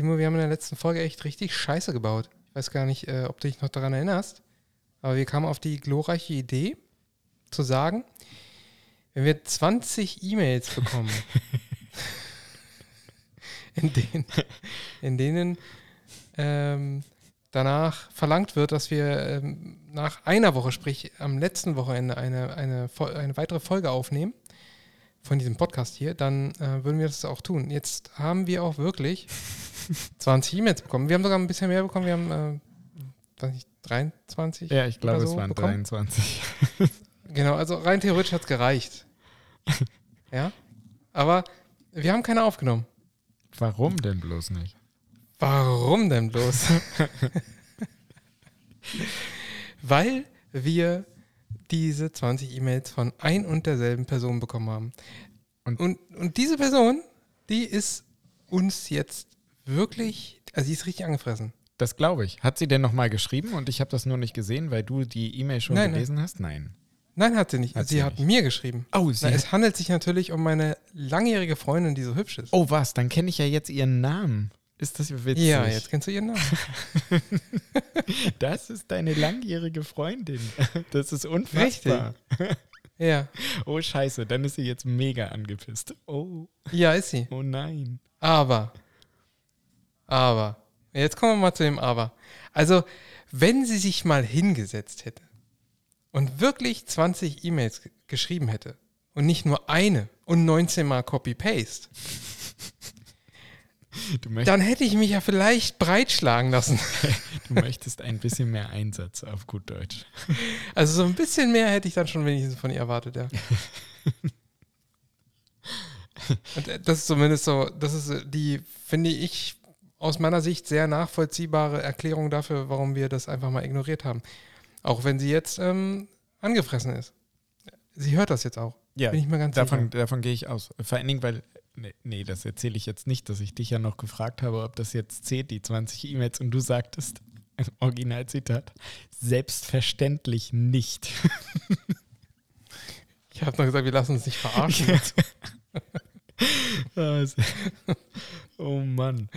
Timo, wir haben in der letzten Folge echt richtig Scheiße gebaut. Ich weiß gar nicht, äh, ob du dich noch daran erinnerst. Aber wir kamen auf die glorreiche Idee, zu sagen, wenn wir 20 E-Mails bekommen, in denen, in denen ähm, danach verlangt wird, dass wir ähm, nach einer Woche, sprich am letzten Wochenende, eine, eine, eine weitere Folge aufnehmen von diesem Podcast hier, dann äh, würden wir das auch tun. Jetzt haben wir auch wirklich 20 E-Mails bekommen. Wir haben sogar ein bisschen mehr bekommen. Wir haben, äh, weiß nicht, 23? Ja, ich glaube, so es waren bekommen. 23. genau, also rein theoretisch hat es gereicht. ja, aber wir haben keine aufgenommen. Warum denn bloß nicht? Warum denn bloß? Weil wir diese 20 E-Mails von ein und derselben Person bekommen haben. Und, und, und diese Person, die ist uns jetzt wirklich, also sie ist richtig angefressen. Das glaube ich. Hat sie denn nochmal geschrieben und ich habe das nur nicht gesehen, weil du die E-Mail schon nein, gelesen nein. hast? Nein. Nein, hat sie nicht. Hat sie, sie hat nicht. mir geschrieben. Oh, sie Na, es handelt sich natürlich um meine langjährige Freundin, die so hübsch ist. Oh, was? Dann kenne ich ja jetzt ihren Namen. Ist das witzig? Ja, jetzt kennst du ihren Namen. das ist deine langjährige Freundin. Das ist unfassbar. Richtig. Ja. Oh, scheiße, dann ist sie jetzt mega angepisst. Oh. Ja, ist sie. Oh nein. Aber, aber, jetzt kommen wir mal zu dem Aber. Also, wenn sie sich mal hingesetzt hätte und wirklich 20 E-Mails geschrieben hätte und nicht nur eine und 19 mal Copy-Paste, dann hätte ich mich ja vielleicht breitschlagen lassen. du möchtest ein bisschen mehr Einsatz auf gut Deutsch. Also so ein bisschen mehr hätte ich dann schon wenigstens von ihr erwartet, ja. Und äh, das ist zumindest so, das ist die, finde ich, aus meiner Sicht sehr nachvollziehbare Erklärung dafür, warum wir das einfach mal ignoriert haben. Auch wenn sie jetzt ähm, angefressen ist. Sie hört das jetzt auch. Ja, Bin ich mir ganz davon, sicher. davon gehe ich aus. Vor allen Dingen, weil, nee, nee, das erzähle ich jetzt nicht, dass ich dich ja noch gefragt habe, ob das jetzt zählt, die 20 E-Mails, und du sagtest, Originalzitat, selbstverständlich nicht. ich habe noch gesagt, wir lassen uns nicht verarschen. oh Mann.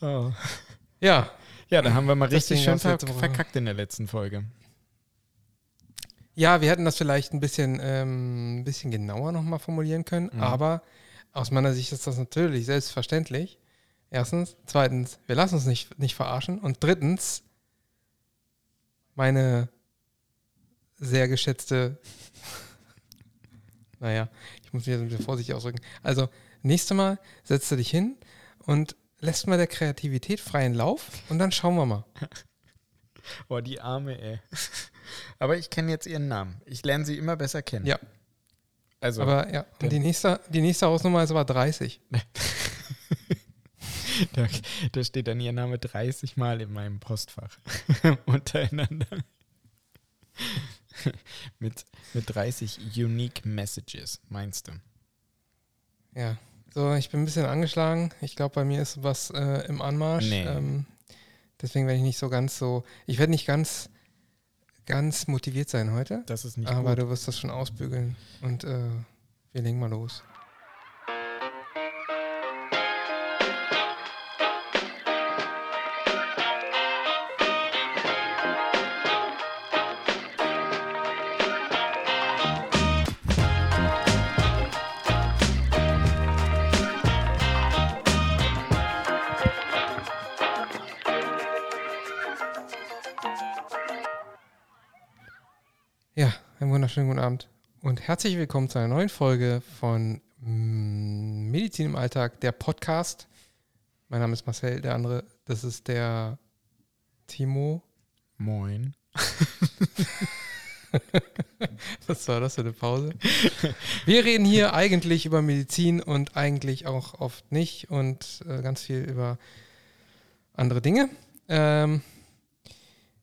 Oh. Ja. Ja, da haben wir mal richtig schön verkackt in der letzten Folge. Ja, wir hätten das vielleicht ein bisschen, ähm, ein bisschen genauer nochmal formulieren können, mhm. aber aus meiner Sicht ist das natürlich selbstverständlich. Erstens. Zweitens, wir lassen uns nicht, nicht verarschen. Und drittens, meine sehr geschätzte, naja, ich muss mich jetzt ein bisschen vorsichtig ausdrücken. Also, nächstes Mal setzt du dich hin und lässt mal der Kreativität freien Lauf und dann schauen wir mal. Oh, die Arme, ey. Aber ich kenne jetzt ihren Namen. Ich lerne sie immer besser kennen. Ja. Also, aber ja, die nächste, die nächste Hausnummer ist aber 30. da, da, steht dann ihr Name 30 Mal in meinem Postfach. Untereinander. mit, mit 30 Unique Messages, meinst du? Ja. So, ich bin ein bisschen angeschlagen. Ich glaube, bei mir ist was äh, im Anmarsch. Nee. Ähm, deswegen werde ich nicht so ganz so. Ich werde nicht ganz ganz motiviert sein heute. Das ist nicht Aber gut. du wirst das schon ausbügeln. Und äh, wir legen mal los. Wunderschönen guten Abend und herzlich willkommen zu einer neuen Folge von mm, Medizin im Alltag, der Podcast. Mein Name ist Marcel, der andere, das ist der Timo. Moin. Was war das für eine Pause? Wir reden hier eigentlich über Medizin und eigentlich auch oft nicht und äh, ganz viel über andere Dinge. Ähm,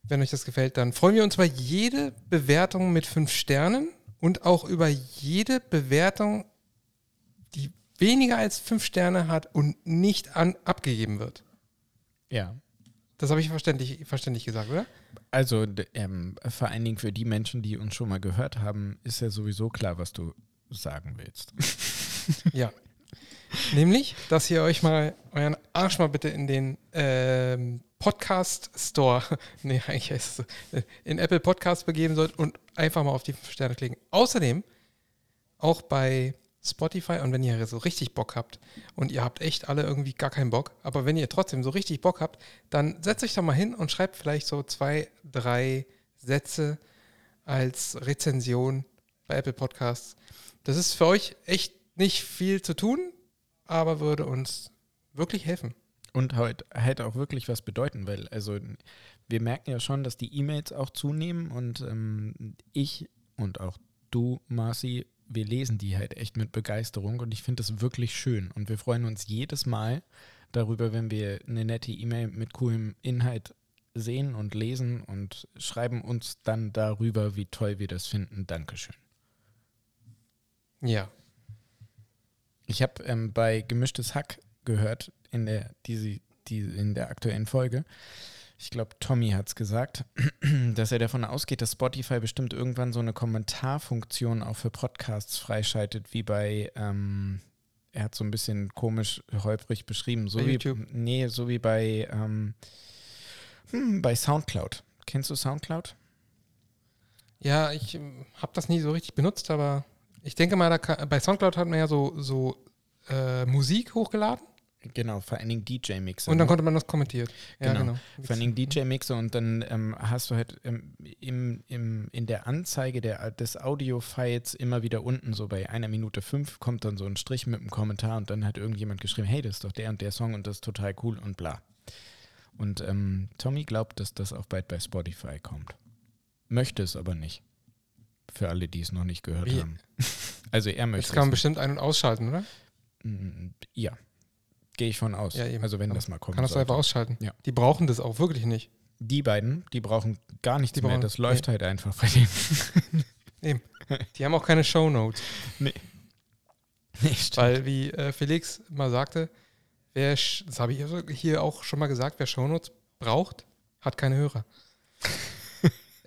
wenn euch das gefällt, dann freuen wir uns über jede Bewertung mit fünf Sternen und auch über jede Bewertung, die weniger als fünf Sterne hat und nicht an, abgegeben wird. Ja. Das habe ich verständlich, verständlich gesagt, oder? Also ähm, vor allen Dingen für die Menschen, die uns schon mal gehört haben, ist ja sowieso klar, was du sagen willst. ja. Nämlich, dass ihr euch mal euren Arsch mal bitte in den ähm, Podcast Store, nee, eigentlich heißt es so, äh, in Apple Podcast begeben sollt und einfach mal auf die Sterne klicken. Außerdem auch bei Spotify und wenn ihr so richtig Bock habt und ihr habt echt alle irgendwie gar keinen Bock, aber wenn ihr trotzdem so richtig Bock habt, dann setzt euch da mal hin und schreibt vielleicht so zwei, drei Sätze als Rezension bei Apple Podcasts. Das ist für euch echt nicht viel zu tun, aber würde uns wirklich helfen. Und halt, halt auch wirklich was bedeuten, weil also wir merken ja schon, dass die E-Mails auch zunehmen und ähm, ich und auch du, Marci, wir lesen die halt echt mit Begeisterung und ich finde das wirklich schön und wir freuen uns jedes Mal darüber, wenn wir eine nette E-Mail mit coolem Inhalt sehen und lesen und schreiben uns dann darüber, wie toll wir das finden. Dankeschön. Ja. Ich habe ähm, bei Gemischtes Hack gehört in der, die, die, in der aktuellen Folge. Ich glaube, Tommy hat es gesagt, dass er davon ausgeht, dass Spotify bestimmt irgendwann so eine Kommentarfunktion auch für Podcasts freischaltet, wie bei, ähm, er hat so ein bisschen komisch holprig beschrieben, so Bei wie, YouTube? nee, so wie bei, ähm, hm, bei Soundcloud. Kennst du Soundcloud? Ja, ich habe das nie so richtig benutzt, aber ich denke mal, kann, bei Soundcloud hat man ja so, so äh, Musik hochgeladen Genau, vor allen Dingen DJ-Mixer. und dann ne? konnte man das kommentiert. Ja, Genau. genau. Vor allen Dingen DJ-Mixer und dann ähm, hast du halt ähm, im, im, in der Anzeige der, des Audio-Files immer wieder unten, so bei einer Minute fünf, kommt dann so ein Strich mit einem Kommentar und dann hat irgendjemand geschrieben, hey, das ist doch der und der Song und das ist total cool und bla. Und ähm, Tommy glaubt, dass das auch bald bei Spotify kommt. Möchte es aber nicht. Für alle, die es noch nicht gehört Wie? haben. Also er möchte Das kann man es bestimmt ein- und ausschalten, oder? Mm, Ja, gehe ich von aus. Ja, eben. Also wenn Aber das mal kommt. Kann das einfach ausschalten. Ja. Die brauchen das auch wirklich nicht. Die beiden, die brauchen gar nichts Die mehr. brauchen- Das läuft halt einfach bei denen. Die haben auch keine Shownotes. Nee, stimmt. Weil, wie äh, Felix mal sagte, wer, sch- das habe ich hier auch schon mal gesagt, wer Shownotes braucht, hat keine Hörer.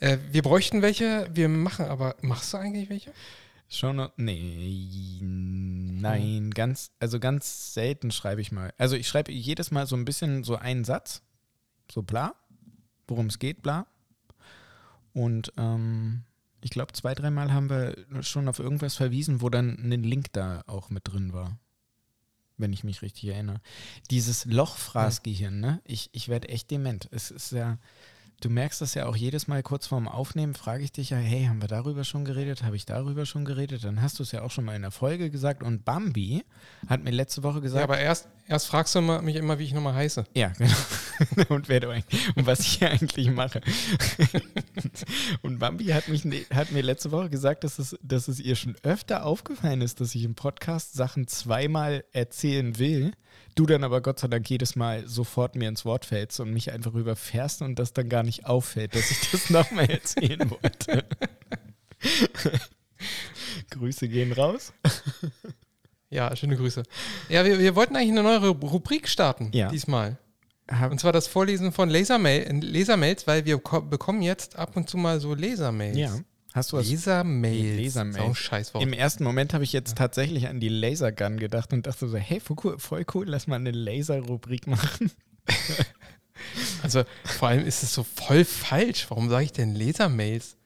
Äh, wir bräuchten welche, wir machen aber, machst du eigentlich welche? Schon, nee, nein, ganz, also ganz selten schreibe ich mal. Also ich schreibe jedes Mal so ein bisschen so einen Satz, so bla, worum es geht, bla. Und ähm, ich glaube, zwei, dreimal haben wir schon auf irgendwas verwiesen, wo dann ein Link da auch mit drin war. Wenn ich mich richtig erinnere. Dieses Lochfraßgehirn, ne? Ich, ich werde echt dement. Es ist ja, du merkst das ja auch jedes Mal kurz vorm Aufnehmen, frage ich dich ja, hey, haben wir darüber schon geredet? Habe ich darüber schon geredet? Dann hast du es ja auch schon mal in der Folge gesagt. Und Bambi hat mir letzte Woche Ja, gesagt, aber erst, erst fragst du mich immer, wie ich nochmal heiße. ja, genau. und, wer du und was ich hier eigentlich mache. und Bambi hat, mich, ne- hat mir letzte Woche gesagt, dass es, dass es ihr schon öfter aufgefallen ist, dass ich im Podcast Sachen zweimal erzählen will. Du dann aber Gott sei Dank jedes Mal sofort mir ins Wort fällst und mich einfach überfährst und das dann gar nicht auffällt, dass ich das nochmal erzählen wollte. Grüße gehen raus. Ja, schöne Grüße. Ja, wir, wir wollten eigentlich eine neue Ru- Rubrik starten Ja. diesmal. Und zwar das Vorlesen von Lasermail, Lesermails, weil wir ko- bekommen jetzt ab und zu mal so Lesermails. ja. Hast du was. Ist auch ein Scheißwort. Im ersten Moment habe ich jetzt tatsächlich an die Lasergun gedacht und dachte so, hey, voll cool, lass mal eine Laser-Rubrik machen. Also vor allem ist es so voll falsch. Warum sage ich denn Lesermails?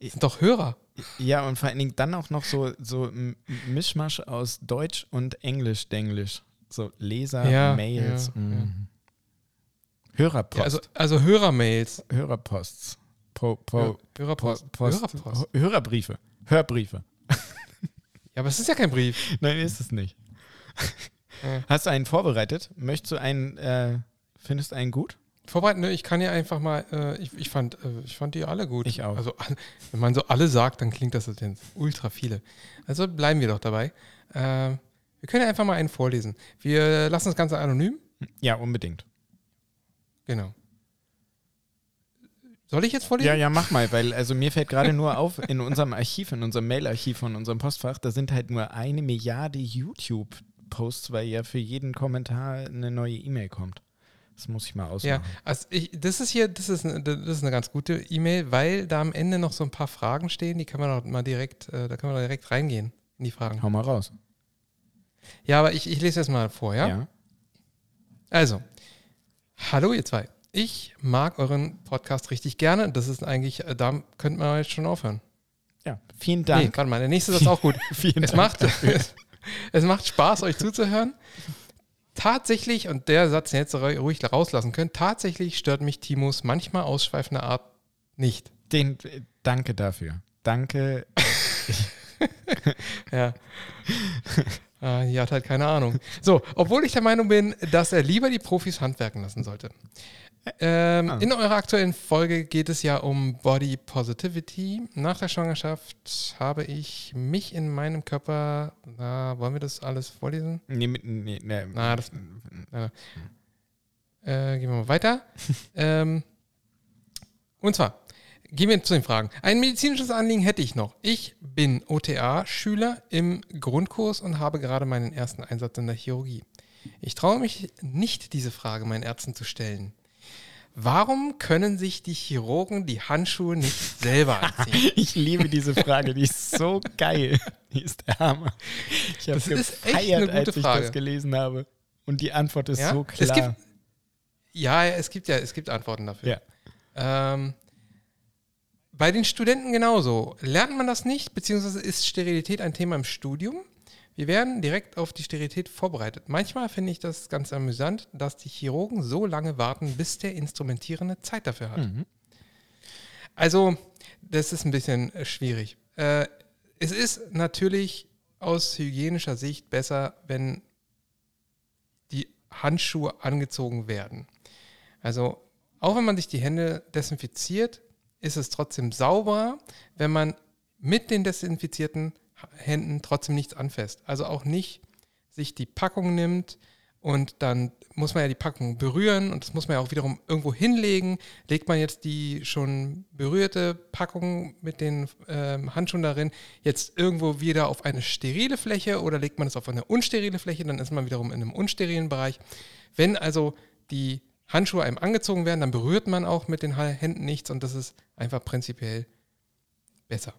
Das sind doch Hörer. Ja, und vor allen Dingen dann auch noch so, so ein Mischmasch aus Deutsch und Englisch-Denglisch. So Leser, Ja, ja, mm. Hörerpost, Ja, also, also Hörermails. Hörerposts, po, po, Hörerpost. Post, Hörerpost. Hörerbriefe, Hörbriefe. Ja, aber es ist ja kein Brief. Nein, ist es nicht. Hast du einen vorbereitet? Möchtest du einen, äh, findest du einen gut? Vorbereiten, ne, ich kann ja einfach mal, äh, ich, ich, fand, äh, ich fand die alle gut. Ich auch. Also wenn man so alle sagt, dann klingt das so denn ultra viele. Also bleiben wir doch dabei. Äh, wir können ja einfach mal einen vorlesen. Wir lassen das Ganze anonym. Ja, unbedingt. Genau. Soll ich jetzt vorlesen? Ja, ja, mach mal, weil also mir fällt gerade nur auf, in unserem Archiv, in unserem Mail-Archiv von unserem Postfach, da sind halt nur eine Milliarde YouTube-Posts, weil ja für jeden Kommentar eine neue E-Mail kommt. Das muss ich mal Ja, ausmachen. also ich, das ist hier, das ist, eine- das ist eine ganz gute E-Mail, weil da am Ende noch so ein paar Fragen stehen, die kann man mal direkt, äh, da kann man direkt reingehen in die Fragen. Hau mal raus. Ja, aber ich, ich lese jetzt mal vor, ja? ja. Also, hallo ihr zwei. Ich mag euren Podcast richtig gerne. Das ist eigentlich, äh, da könnte man jetzt schon aufhören. Ja, vielen Nee, Dank. warte mal, der nächste ist auch gut. vielen es, macht, es macht Spaß, euch zuzuhören. Tatsächlich, und der Satz den jetzt ruhig rauslassen könnt, tatsächlich stört mich Timos manchmal ausschweifende Art nicht. Den, äh, danke dafür. Danke. Ja. ah, die hat halt keine Ahnung. So, obwohl ich der Meinung bin, dass er lieber die Profis handwerken lassen sollte. Ähm, Ah. In eurer aktuellen Folge geht es ja um Body Positivity. Nach der Schwangerschaft habe ich mich in meinem Körper, na, wollen wir das alles vorlesen? Nee, mit- nee, nee. Na, das- Äh, gehen wir mal weiter. ähm, und zwar, gehen wir zu den Fragen. Ein medizinisches Anliegen hätte ich noch. Ich bin OTA-Schüler im Grundkurs und habe gerade meinen ersten Einsatz in der Chirurgie. Ich traue mich nicht, diese Frage meinen Ärzten zu stellen. Warum können sich die Chirurgen die Handschuhe nicht selber anziehen? Ich liebe diese Frage, die ist so geil. Die ist der Hammer. Ich habe Das ist echt gefeiert, eine gute als ich Frage. das gelesen habe. Und die Antwort ist Ja? so Es klar. gibt, ja, es gibt ja, es gibt Antworten dafür. ja. Ähm, bei den Studenten genauso. Lernt man das nicht, beziehungsweise ist Sterilität ein Thema im Studium? Wir werden direkt auf die Sterilität vorbereitet. Manchmal finde ich das ganz amüsant, dass die Chirurgen so lange warten, bis der Instrumentierende Zeit dafür hat. Mhm. Also, das ist ein bisschen äh, schwierig. Äh, es ist natürlich aus hygienischer Sicht besser, wenn die Handschuhe angezogen werden. Also, auch wenn man sich die Hände desinfiziert, ist es trotzdem sauberer, wenn man mit den desinfizierten Händen trotzdem nichts anfasst. Also auch nicht sich die Packung nimmt und dann muss man ja die Packung berühren und das muss man ja auch wiederum irgendwo hinlegen. Legt man jetzt die schon berührte Packung mit den ähm, Handschuhen darin jetzt irgendwo wieder auf eine sterile Fläche oder legt man es auf eine unsterile Fläche, dann ist man wiederum in einem unsterilen Bereich. Wenn also die Handschuhe einem angezogen werden, dann berührt man auch mit den Händen nichts und das ist einfach prinzipiell besser.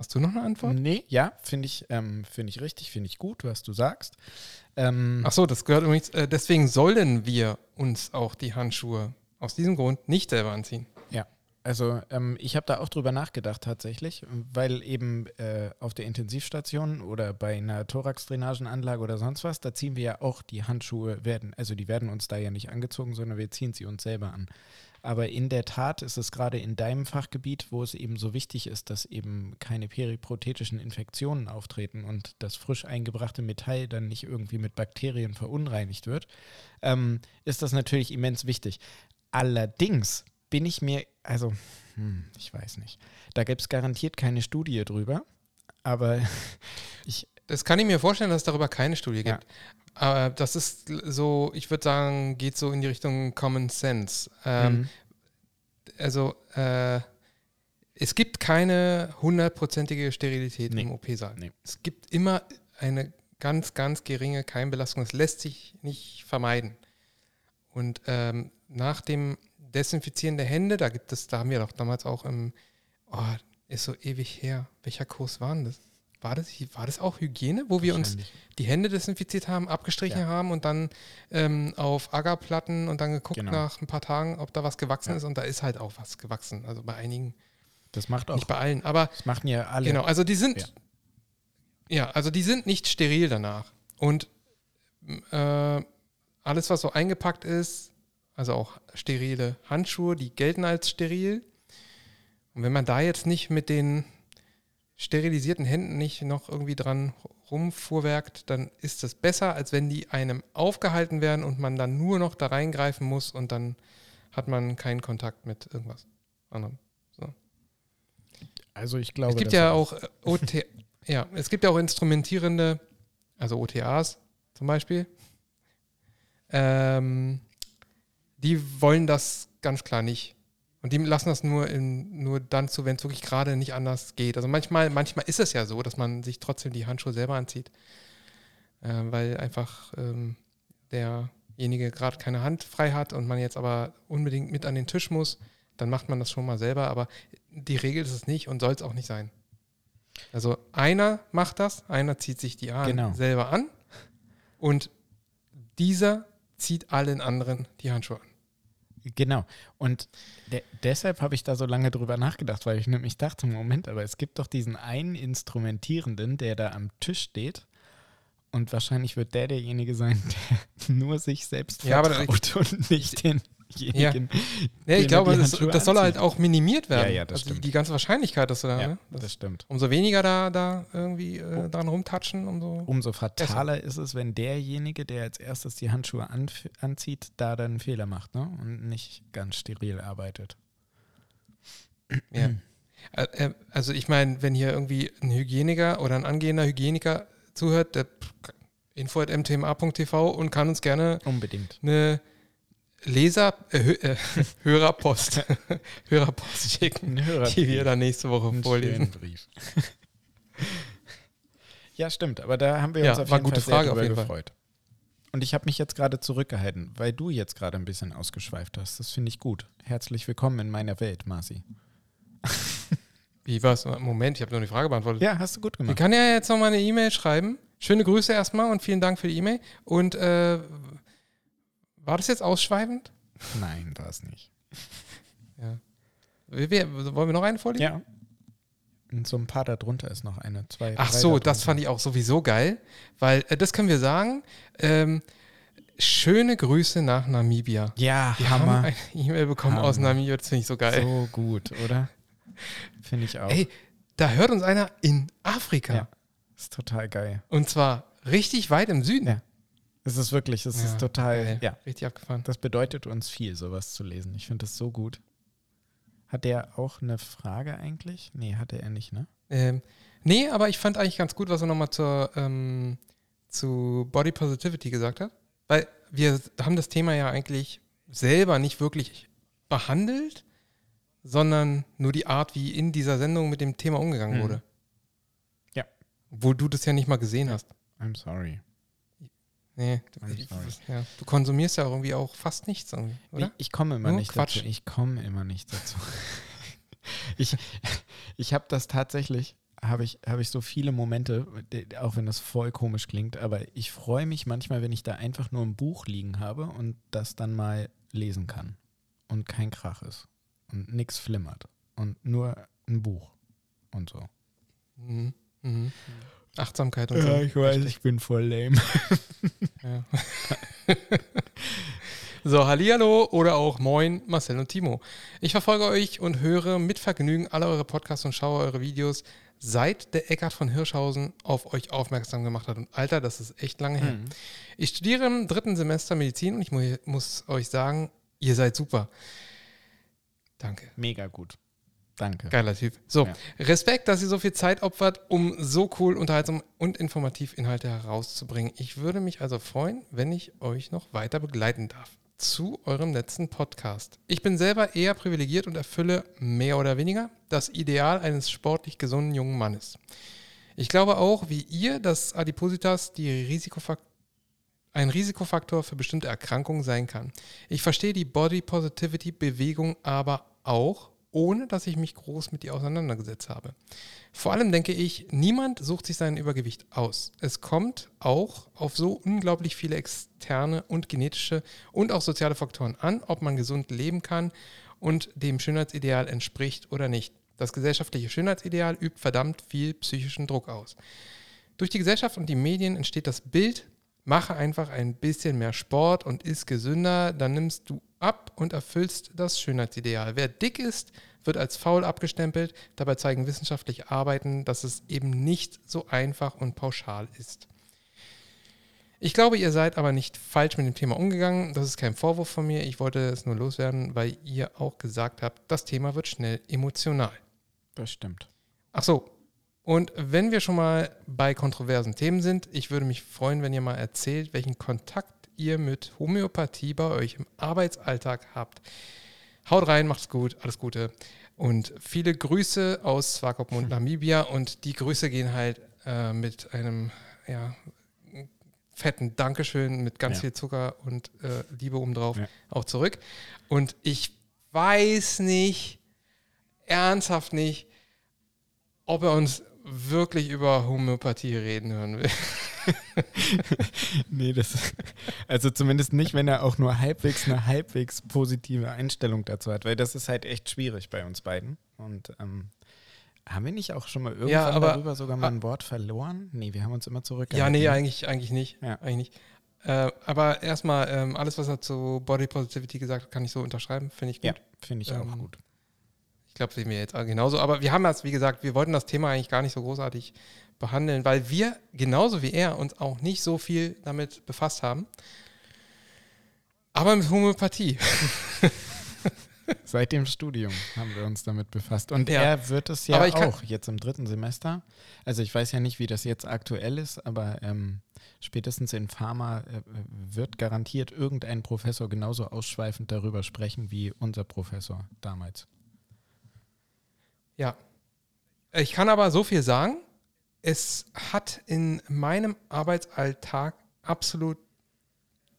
Hast du noch eine Antwort? Nee, ja, finde ich, ähm, finde ich richtig, finde ich gut, was du sagst. Ähm, Ach so, das gehört übrigens, äh, deswegen sollen wir uns auch die Handschuhe aus diesem Grund nicht selber anziehen. Ja, also ähm, ich habe da auch drüber nachgedacht tatsächlich, weil eben äh, auf der Intensivstation oder bei einer Thorax-Drainagenanlage oder sonst was, da ziehen wir ja auch die Handschuhe, werden, also die werden uns da ja nicht angezogen, sondern wir ziehen sie uns selber an. Aber in der Tat ist es gerade in deinem Fachgebiet, wo es eben so wichtig ist, dass eben keine periprothetischen Infektionen auftreten und das frisch eingebrachte Metall dann nicht irgendwie mit Bakterien verunreinigt wird, ähm, ist das natürlich immens wichtig. Allerdings bin ich mir, also, hm, ich weiß nicht. Da gibt es garantiert keine Studie drüber, aber ich, Das kann ich mir vorstellen, dass es darüber keine Studie Ja. Aber das ist so, ich würde sagen, geht so in die Richtung Common Sense. Ähm, Mhm. Also, äh, es gibt keine hundertprozentige Sterilität Nee. im OP-Saal. Nee. Es gibt immer eine ganz, ganz geringe Keimbelastung. Das lässt sich nicht vermeiden. Und ähm, nach dem Desinfizieren der Hände, da gibt es, da haben wir doch damals auch im, oh, ist so ewig her. Welcher Kurs war denn das? War das, war das auch Hygiene, wo wir uns die Hände desinfiziert haben, abgestrichen Ja. haben und dann ähm, auf Agarplatten und dann geguckt Genau. nach ein paar Tagen, ob da was gewachsen Ja. ist und da ist halt auch was gewachsen. Also bei einigen, Das macht auch, nicht bei allen, aber das machen ja alle. genau, also die sind, Ja. ja. also die sind nicht steril danach und äh, alles, was so eingepackt ist, also auch sterile Handschuhe, die gelten als steril. Und wenn man da jetzt nicht mit den sterilisierten Händen nicht noch irgendwie dran rumfuhrwerkt, dann ist das besser, als wenn die einem aufgehalten werden und man dann nur noch da reingreifen muss und dann hat man keinen Kontakt mit irgendwas anderem. Also ich glaube, es gibt ja auch äh, OT, ja, es gibt ja auch instrumentierende, also OTAs zum Beispiel. Ähm, die wollen das ganz klar nicht. Und die lassen das nur, in, nur dann zu, wenn es wirklich gerade nicht anders geht. Also manchmal, manchmal ist es ja so, dass man sich trotzdem die Handschuhe selber anzieht. Äh, weil einfach ähm, derjenige gerade keine Hand frei hat und man jetzt aber unbedingt mit an den Tisch muss, dann macht man das schon mal selber. Aber die Regel ist es nicht und soll es auch nicht sein. Also einer macht das, einer zieht sich die Haare Genau. selber an und dieser zieht allen anderen die Handschuhe an. Genau. Und de deshalb habe ich da so lange drüber nachgedacht, weil ich nämlich dachte, Moment, aber es gibt doch diesen einen Instrumentierenden, der da am Tisch steht. Und wahrscheinlich wird der derjenige sein, der nur sich selbst Ja, aber vertraut und nicht denjenigen. Ja, dem ich glaube, die das, das soll halt auch minimiert werden. Ja, ja, das also die, stimmt. die ganze Wahrscheinlichkeit, dass du da, Ja, ne? das, das stimmt. umso weniger da, da irgendwie äh, dran rumtatschen, umso. Umso fataler ist es, wenn derjenige, der als erstes die Handschuhe anf- anzieht, da dann einen Fehler macht ne? und nicht ganz steril arbeitet. Ja. Ä- äh, Also ich meine, wenn hier irgendwie ein Hygieniker oder ein angehender Hygieniker zuhört, der info at mtma.tv und kann uns gerne Unbedingt. eine Leser, äh, äh, Hörerpost, Hörerpost schicken, Ein Hörer- die wir dann nächste Woche vorlesen. ja, stimmt, aber da haben wir Ja, uns auf war jeden gute Fall Frage auf jeden Fall. gefreut. Und ich habe mich jetzt gerade zurückgehalten, weil du jetzt gerade ein bisschen ausgeschweift hast. Das finde ich gut. Herzlich willkommen in meiner Welt, Marci. Wie war's? Moment, ich habe noch die Frage beantwortet. Ja, hast du gut Ich gemacht. kann ja jetzt noch mal eine E-Mail schreiben. Schöne Grüße erstmal und vielen Dank für die E-Mail. Und äh, war das jetzt ausschweifend? Nein, war es nicht. Ja. Wir, wir, wollen wir noch eine vorlesen? Ja. Und so ein paar darunter ist noch eine, zwei. Ach so, darunter. das fand ich auch sowieso geil, weil äh, das können wir sagen. Ähm, schöne Grüße nach Namibia. Ja, Wir Hammer. haben eine E-Mail bekommen aus Hammer. Namibia, das finde ich so geil. So gut, oder? Finde ich auch. Ey, da hört uns einer in Afrika. Ja. Ist total geil. Und zwar richtig weit im Süden. Ja. Es ist wirklich, es Ja, ist total, geil. ja. Richtig abgefahren. Das bedeutet uns viel, sowas zu lesen. Ich finde das so gut. Hat der auch eine Frage eigentlich? Nee, hatte er nicht, ne? Ähm, nee, aber ich fand eigentlich ganz gut, was er nochmal zur, ähm, zu Body Positivity gesagt hat. Weil wir haben das Thema ja eigentlich selber nicht wirklich behandelt, sondern nur die Art, wie in dieser Sendung mit dem Thema umgegangen Mhm. wurde. Ja. Obwohl du das ja nicht mal gesehen hast. I'm sorry. Nee, du, ich, ja, du konsumierst ja irgendwie auch fast nichts, oder? ich komme immer Nur nicht Quatsch. dazu. Ich komme immer nicht dazu. ich ich habe das tatsächlich, habe ich, habe ich so viele Momente, auch wenn das voll komisch klingt, aber ich freue mich manchmal, wenn ich da einfach nur ein Buch liegen habe und das dann mal lesen kann. Und kein Krach ist. Und nichts flimmert. Und nur ein Buch. Und so. Mhm. Mhm. Achtsamkeit und so. ich bin voll lame. Ja. so, Hallihallo oder auch Moin, Marcel und Timo. Ich verfolge euch und höre mit Vergnügen alle eure Podcasts und schaue eure Videos, seit der Eckart von Hirschhausen auf euch aufmerksam gemacht hat. Und Alter, das ist echt lange her. Mhm. Ich studiere im dritten Semester Medizin und ich mu muss euch sagen, ihr seid super. Danke. Mega gut. Danke. Geiler Typ. So, Ja. Respekt, dass ihr so viel Zeit opfert, um so cool, unterhaltsam und informativ Inhalte herauszubringen. Ich würde mich also freuen, wenn ich euch noch weiter begleiten darf. Zu eurem letzten Podcast. Ich bin selber eher privilegiert und erfülle mehr oder weniger das Ideal eines sportlich gesunden jungen Mannes. Ich glaube auch, wie ihr, dass Adipositas die Risikofaktoren ein Risikofaktor für bestimmte Erkrankungen sein kann. Ich verstehe die Body Positivity Bewegung aber auch, ohne dass ich mich groß mit ihr auseinandergesetzt habe. Vor allem denke ich, niemand sucht sich sein Übergewicht aus. Es kommt auch auf so unglaublich viele externe und genetische und auch soziale Faktoren an, ob man gesund leben kann und dem Schönheitsideal entspricht oder nicht. Das gesellschaftliche Schönheitsideal übt verdammt viel psychischen Druck aus. Durch die Gesellschaft und die Medien entsteht das Bild, mache einfach ein bisschen mehr Sport und isst gesünder, dann nimmst du ab und erfüllst das Schönheitsideal. Wer dick ist, wird als faul abgestempelt. Dabei zeigen wissenschaftliche Arbeiten, dass es eben nicht so einfach und pauschal ist. Ich glaube, ihr seid aber nicht falsch mit dem Thema umgegangen. Das ist kein Vorwurf von mir. Ich wollte es nur loswerden, weil ihr auch gesagt habt, das Thema wird schnell emotional. Das stimmt. Ach so. Und wenn wir schon mal bei kontroversen Themen sind, ich würde mich freuen, wenn ihr mal erzählt, welchen Kontakt ihr mit Homöopathie bei euch im Arbeitsalltag habt. Haut rein, macht's gut, alles Gute. Und viele Grüße aus Swakopmund, Namibia. Und die Grüße gehen halt äh, mit einem ja, fetten Dankeschön mit ganz Ja. viel Zucker und äh, Liebe obendrauf Ja. auch zurück. Und ich weiß nicht, ernsthaft nicht, ob er uns wirklich über Homöopathie reden hören will. nee, das. Also zumindest nicht, wenn er auch nur halbwegs eine halbwegs positive Einstellung dazu hat, weil das ist halt echt schwierig bei uns beiden. Und ähm, haben wir nicht auch schon mal irgendwann Ja, aber- darüber sogar mal ein Wort verloren? Nee, wir haben uns immer zurück. Ja, nee, eigentlich, eigentlich nicht. Ja. Eigentlich nicht. Äh, aber erstmal, ähm, alles, was er zu Body Positivity gesagt hat, kann ich so unterschreiben. Finde ich gut. Ja, finde ich auch Ähm, gut. Ich glaube, sehen wir jetzt genauso. Aber wir haben das, wie gesagt, wir wollten das Thema eigentlich gar nicht so großartig behandeln, weil wir genauso wie er uns auch nicht so viel damit befasst haben. Aber mit Homöopathie. Seit dem Studium haben wir uns damit befasst. Und Ja. er wird es ja auch jetzt im dritten Semester. Also ich weiß ja nicht, wie das jetzt aktuell ist, aber ähm, spätestens in Pharma äh, wird garantiert irgendein Professor genauso ausschweifend darüber sprechen wie unser Professor damals. Ja. Ich kann aber so viel sagen. Es hat in meinem Arbeitsalltag absolut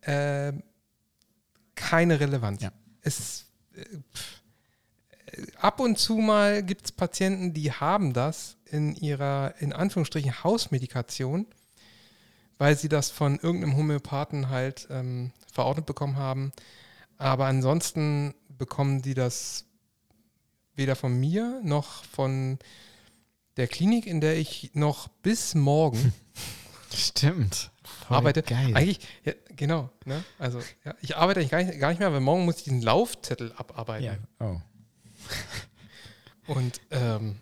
äh, keine Relevanz. Ja. Es, äh, pff, äh, ab und zu mal gibt es Patienten, die haben das in ihrer, in Anführungsstrichen, Hausmedikation, weil sie das von irgendeinem Homöopathen halt ähm, verordnet bekommen haben. Aber ansonsten bekommen die das weder von mir noch von der Klinik, in der ich noch bis morgen Stimmt. Voll arbeite. Geil. Eigentlich, ja, genau. Ne? Also ja, ich arbeite eigentlich gar nicht, gar nicht mehr, weil morgen muss ich diesen Laufzettel abarbeiten. ja. Oh. Und ähm,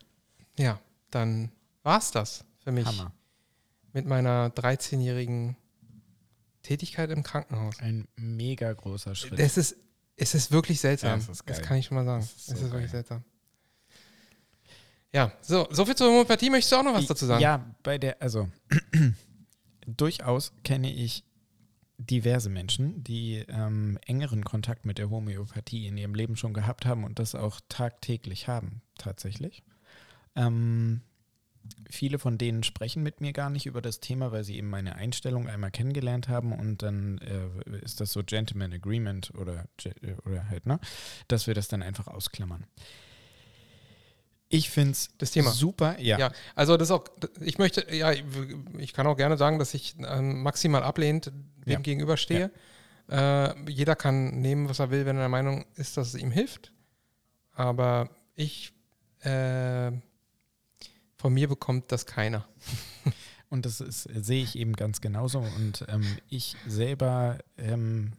ja, dann war es das für mich Hammer. mit meiner 13-jährigen Tätigkeit im Krankenhaus. Ein mega großer Schritt. Das ist, es ist wirklich seltsam. Ja, es ist das geil. kann ich schon mal sagen. Das ist es so ist wirklich geil. seltsam. Ja, so, so viel zur Homöopathie. Möchtest du auch noch was dazu sagen? Ja, bei der, also durchaus kenne ich diverse Menschen, die ähm, engeren Kontakt mit der Homöopathie in ihrem Leben schon gehabt haben und das auch tagtäglich haben, tatsächlich. Ähm, viele von denen sprechen mit mir gar nicht über das Thema, weil sie eben meine Einstellung einmal kennengelernt haben und dann äh, ist das so Gentleman Agreement oder, ge- oder halt, ne, dass wir das dann einfach ausklammern. Ich finde es Das Thema. super, ja. Ja, also das auch, ich möchte, ja, ich kann auch gerne sagen, dass ich ähm, maximal ablehnt dem Ja. gegenüberstehe. Äh, jeder kann nehmen, was er will, wenn er der Meinung ist, dass es ihm hilft. Aber ich, äh, von mir bekommt das keiner. Und das ist, sehe ich eben ganz genauso. Und ähm, ich selber ähm,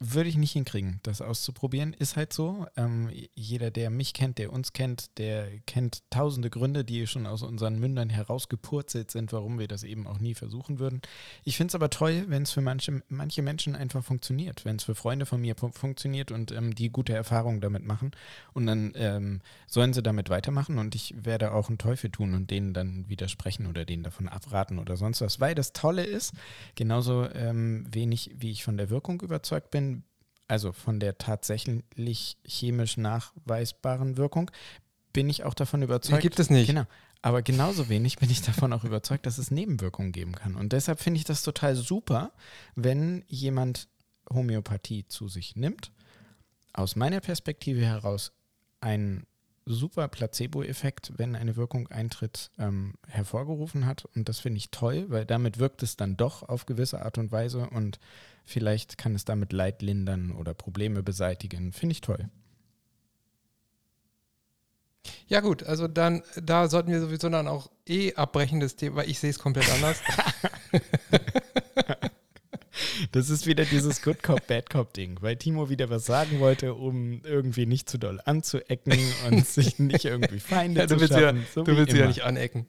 würde ich nicht hinkriegen, das auszuprobieren. Ist halt so. Ähm, jeder, der mich kennt, der uns kennt, der kennt tausende Gründe, die schon aus unseren Mündern herausgepurzelt sind, warum wir das eben auch nie versuchen würden. Ich finde es aber toll, wenn es für manche, manche Menschen einfach funktioniert. Wenn es für Freunde von mir fu- funktioniert und ähm, die gute Erfahrungen damit machen. Und dann ähm, sollen sie damit weitermachen und ich werde auch einen Teufel tun und denen dann widersprechen oder denen davon abraten oder sonst was. Weil das Tolle ist, genauso ähm, wenig wie ich von der Wirkung überzeugt bin, also von der tatsächlich chemisch nachweisbaren Wirkung, bin ich auch davon Die überzeugt. gibt es nicht. Genau. Aber genauso wenig bin ich davon auch überzeugt, dass es Nebenwirkungen geben kann. Und deshalb finde ich das total super, wenn jemand Homöopathie zu sich nimmt, aus meiner Perspektive heraus einen super Placebo-Effekt, wenn eine Wirkung eintritt, ähm, hervorgerufen hat. Und das finde ich toll, weil damit wirkt es dann doch auf gewisse Art und Weise und vielleicht kann es damit Leid lindern oder Probleme beseitigen. Finde ich toll. Ja gut, also dann, da sollten wir sowieso dann auch eh abbrechen, das Thema, weil ich sehe es komplett anders. Das ist wieder dieses Good Cop, Bad Cop Ding, weil Timo wieder was sagen wollte, um irgendwie nicht zu doll anzuecken und sich nicht irgendwie Feinde ja, zu willst ja, schaffen. so du willst ja immer. nicht anecken.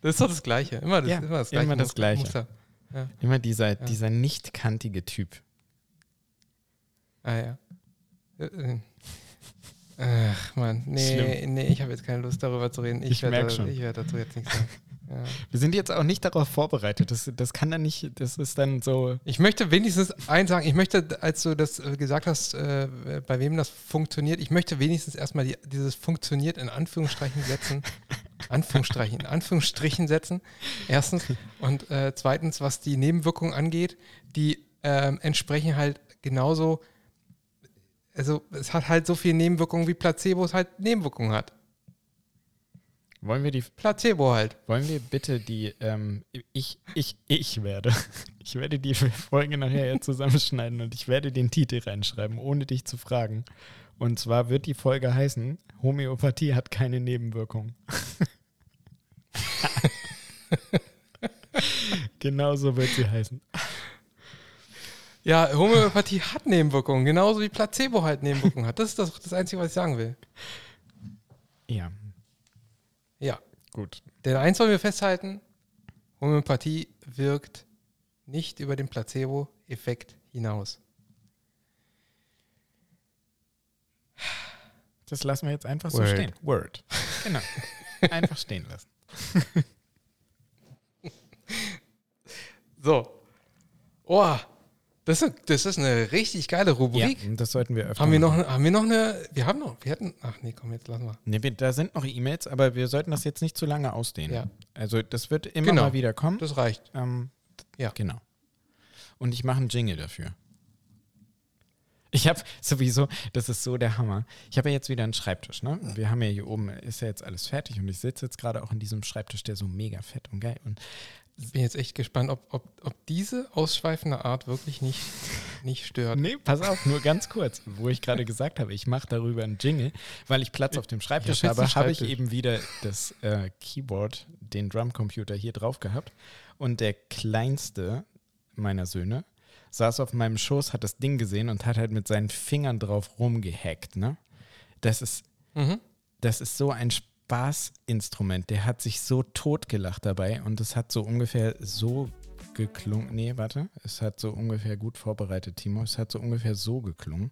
Das ist doch das Gleiche. Immer das, Ja, immer das Gleiche. immer das Gleiche. Muster. Immer dieser, dieser nicht kantige Typ. Ah ja. Ach man, nee, Schlimm. nee, ich habe jetzt keine Lust darüber zu reden. Ich, Ich werde schon. Ich werde dazu jetzt nichts sagen. Ja. Wir sind jetzt auch nicht darauf vorbereitet. Das, das kann dann nicht, das ist dann so. Ich möchte wenigstens eins sagen, ich möchte, als du das äh, gesagt hast, äh, bei wem das funktioniert, ich möchte wenigstens erstmal die, dieses funktioniert in Anführungsstrichen setzen. Anführungsstrichen, in Anführungsstrichen setzen. Erstens. Und äh, zweitens, was die Nebenwirkungen angeht, die ähm, entsprechen halt genauso, also es hat halt so viele Nebenwirkungen, wie Placebo es halt Nebenwirkungen hat. Wollen wir die, Placebo halt. wollen wir bitte die, ähm, ich, ich, ich werde, ich werde die Folge nachher ja zusammenschneiden und ich werde den Titel reinschreiben, ohne dich zu fragen. Und zwar wird die Folge heißen, Homöopathie hat keine Nebenwirkungen. genau so wird sie heißen. Ja, Homöopathie hat Nebenwirkungen, genauso wie Placebo halt Nebenwirkungen hat. Das ist das, das Einzige, was ich sagen will. Ja, Ja. gut. Denn eins wollen wir festhalten: Homöopathie wirkt nicht über den Placebo-Effekt hinaus. Das lassen wir jetzt einfach so Word. stehen. Word. Genau. Einfach stehen lassen. So. Oh, das ist, das ist eine richtig geile Rubrik. Ja, das sollten wir öfter Haben wir, noch, machen. haben wir noch eine? Wir haben noch. Wir hatten. Ach nee, komm, jetzt lassen wir. Nee, wir, da sind noch E-Mails, aber wir sollten das jetzt nicht zu lange ausdehnen. Ja. Also das wird immer Genau. mal wieder kommen. Das reicht. Ähm, Ja. Genau. Und ich mache einen Jingle dafür. Ich habe sowieso, das ist so der Hammer. Ich habe ja jetzt wieder einen Schreibtisch, ne? Wir haben ja hier oben, ist ja jetzt alles fertig und ich sitze jetzt gerade auch in diesem Schreibtisch, der so mega fett und geil und Ich bin jetzt echt gespannt, ob, ob, ob diese ausschweifende Art wirklich nicht, nicht stört. Nee, pass auf, nur ganz kurz, wo ich gerade gesagt habe, ich mache darüber einen Jingle, weil ich Platz auf dem Schreibtisch Ja, habe, habe ich eben wieder das äh, Keyboard, den Drumcomputer hier drauf gehabt und der kleinste meiner Söhne saß auf meinem Schoß, hat das Ding gesehen und hat halt mit seinen Fingern drauf rumgehackt, ne? Das ist, Mhm. das ist so ein Spaßinstrument. Der hat sich so totgelacht dabei und es hat so ungefähr so geklungen. Nee, warte. Es hat so ungefähr gut vorbereitet, Timo. Es hat so ungefähr so geklungen.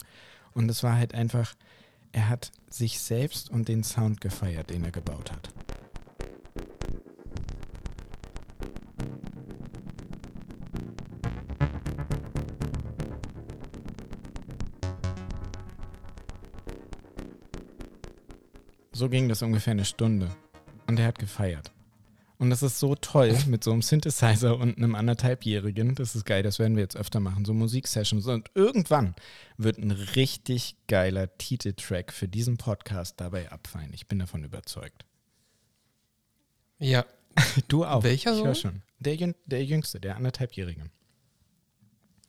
Und es war halt einfach, er hat sich selbst und den Sound gefeiert, den er gebaut hat. So ging das ungefähr eine Stunde. Und er hat gefeiert. Und das ist so toll mit so einem Synthesizer und einem anderthalbjährigen. Das ist geil, das werden wir jetzt öfter machen. So Musiksessions. Und irgendwann wird ein richtig geiler Titeltrack für diesen Podcast dabei abfallen. Ich bin davon überzeugt. Ja. Du auch. Welcher ich so? hör schon. Der, der Jüngste, der anderthalbjährige.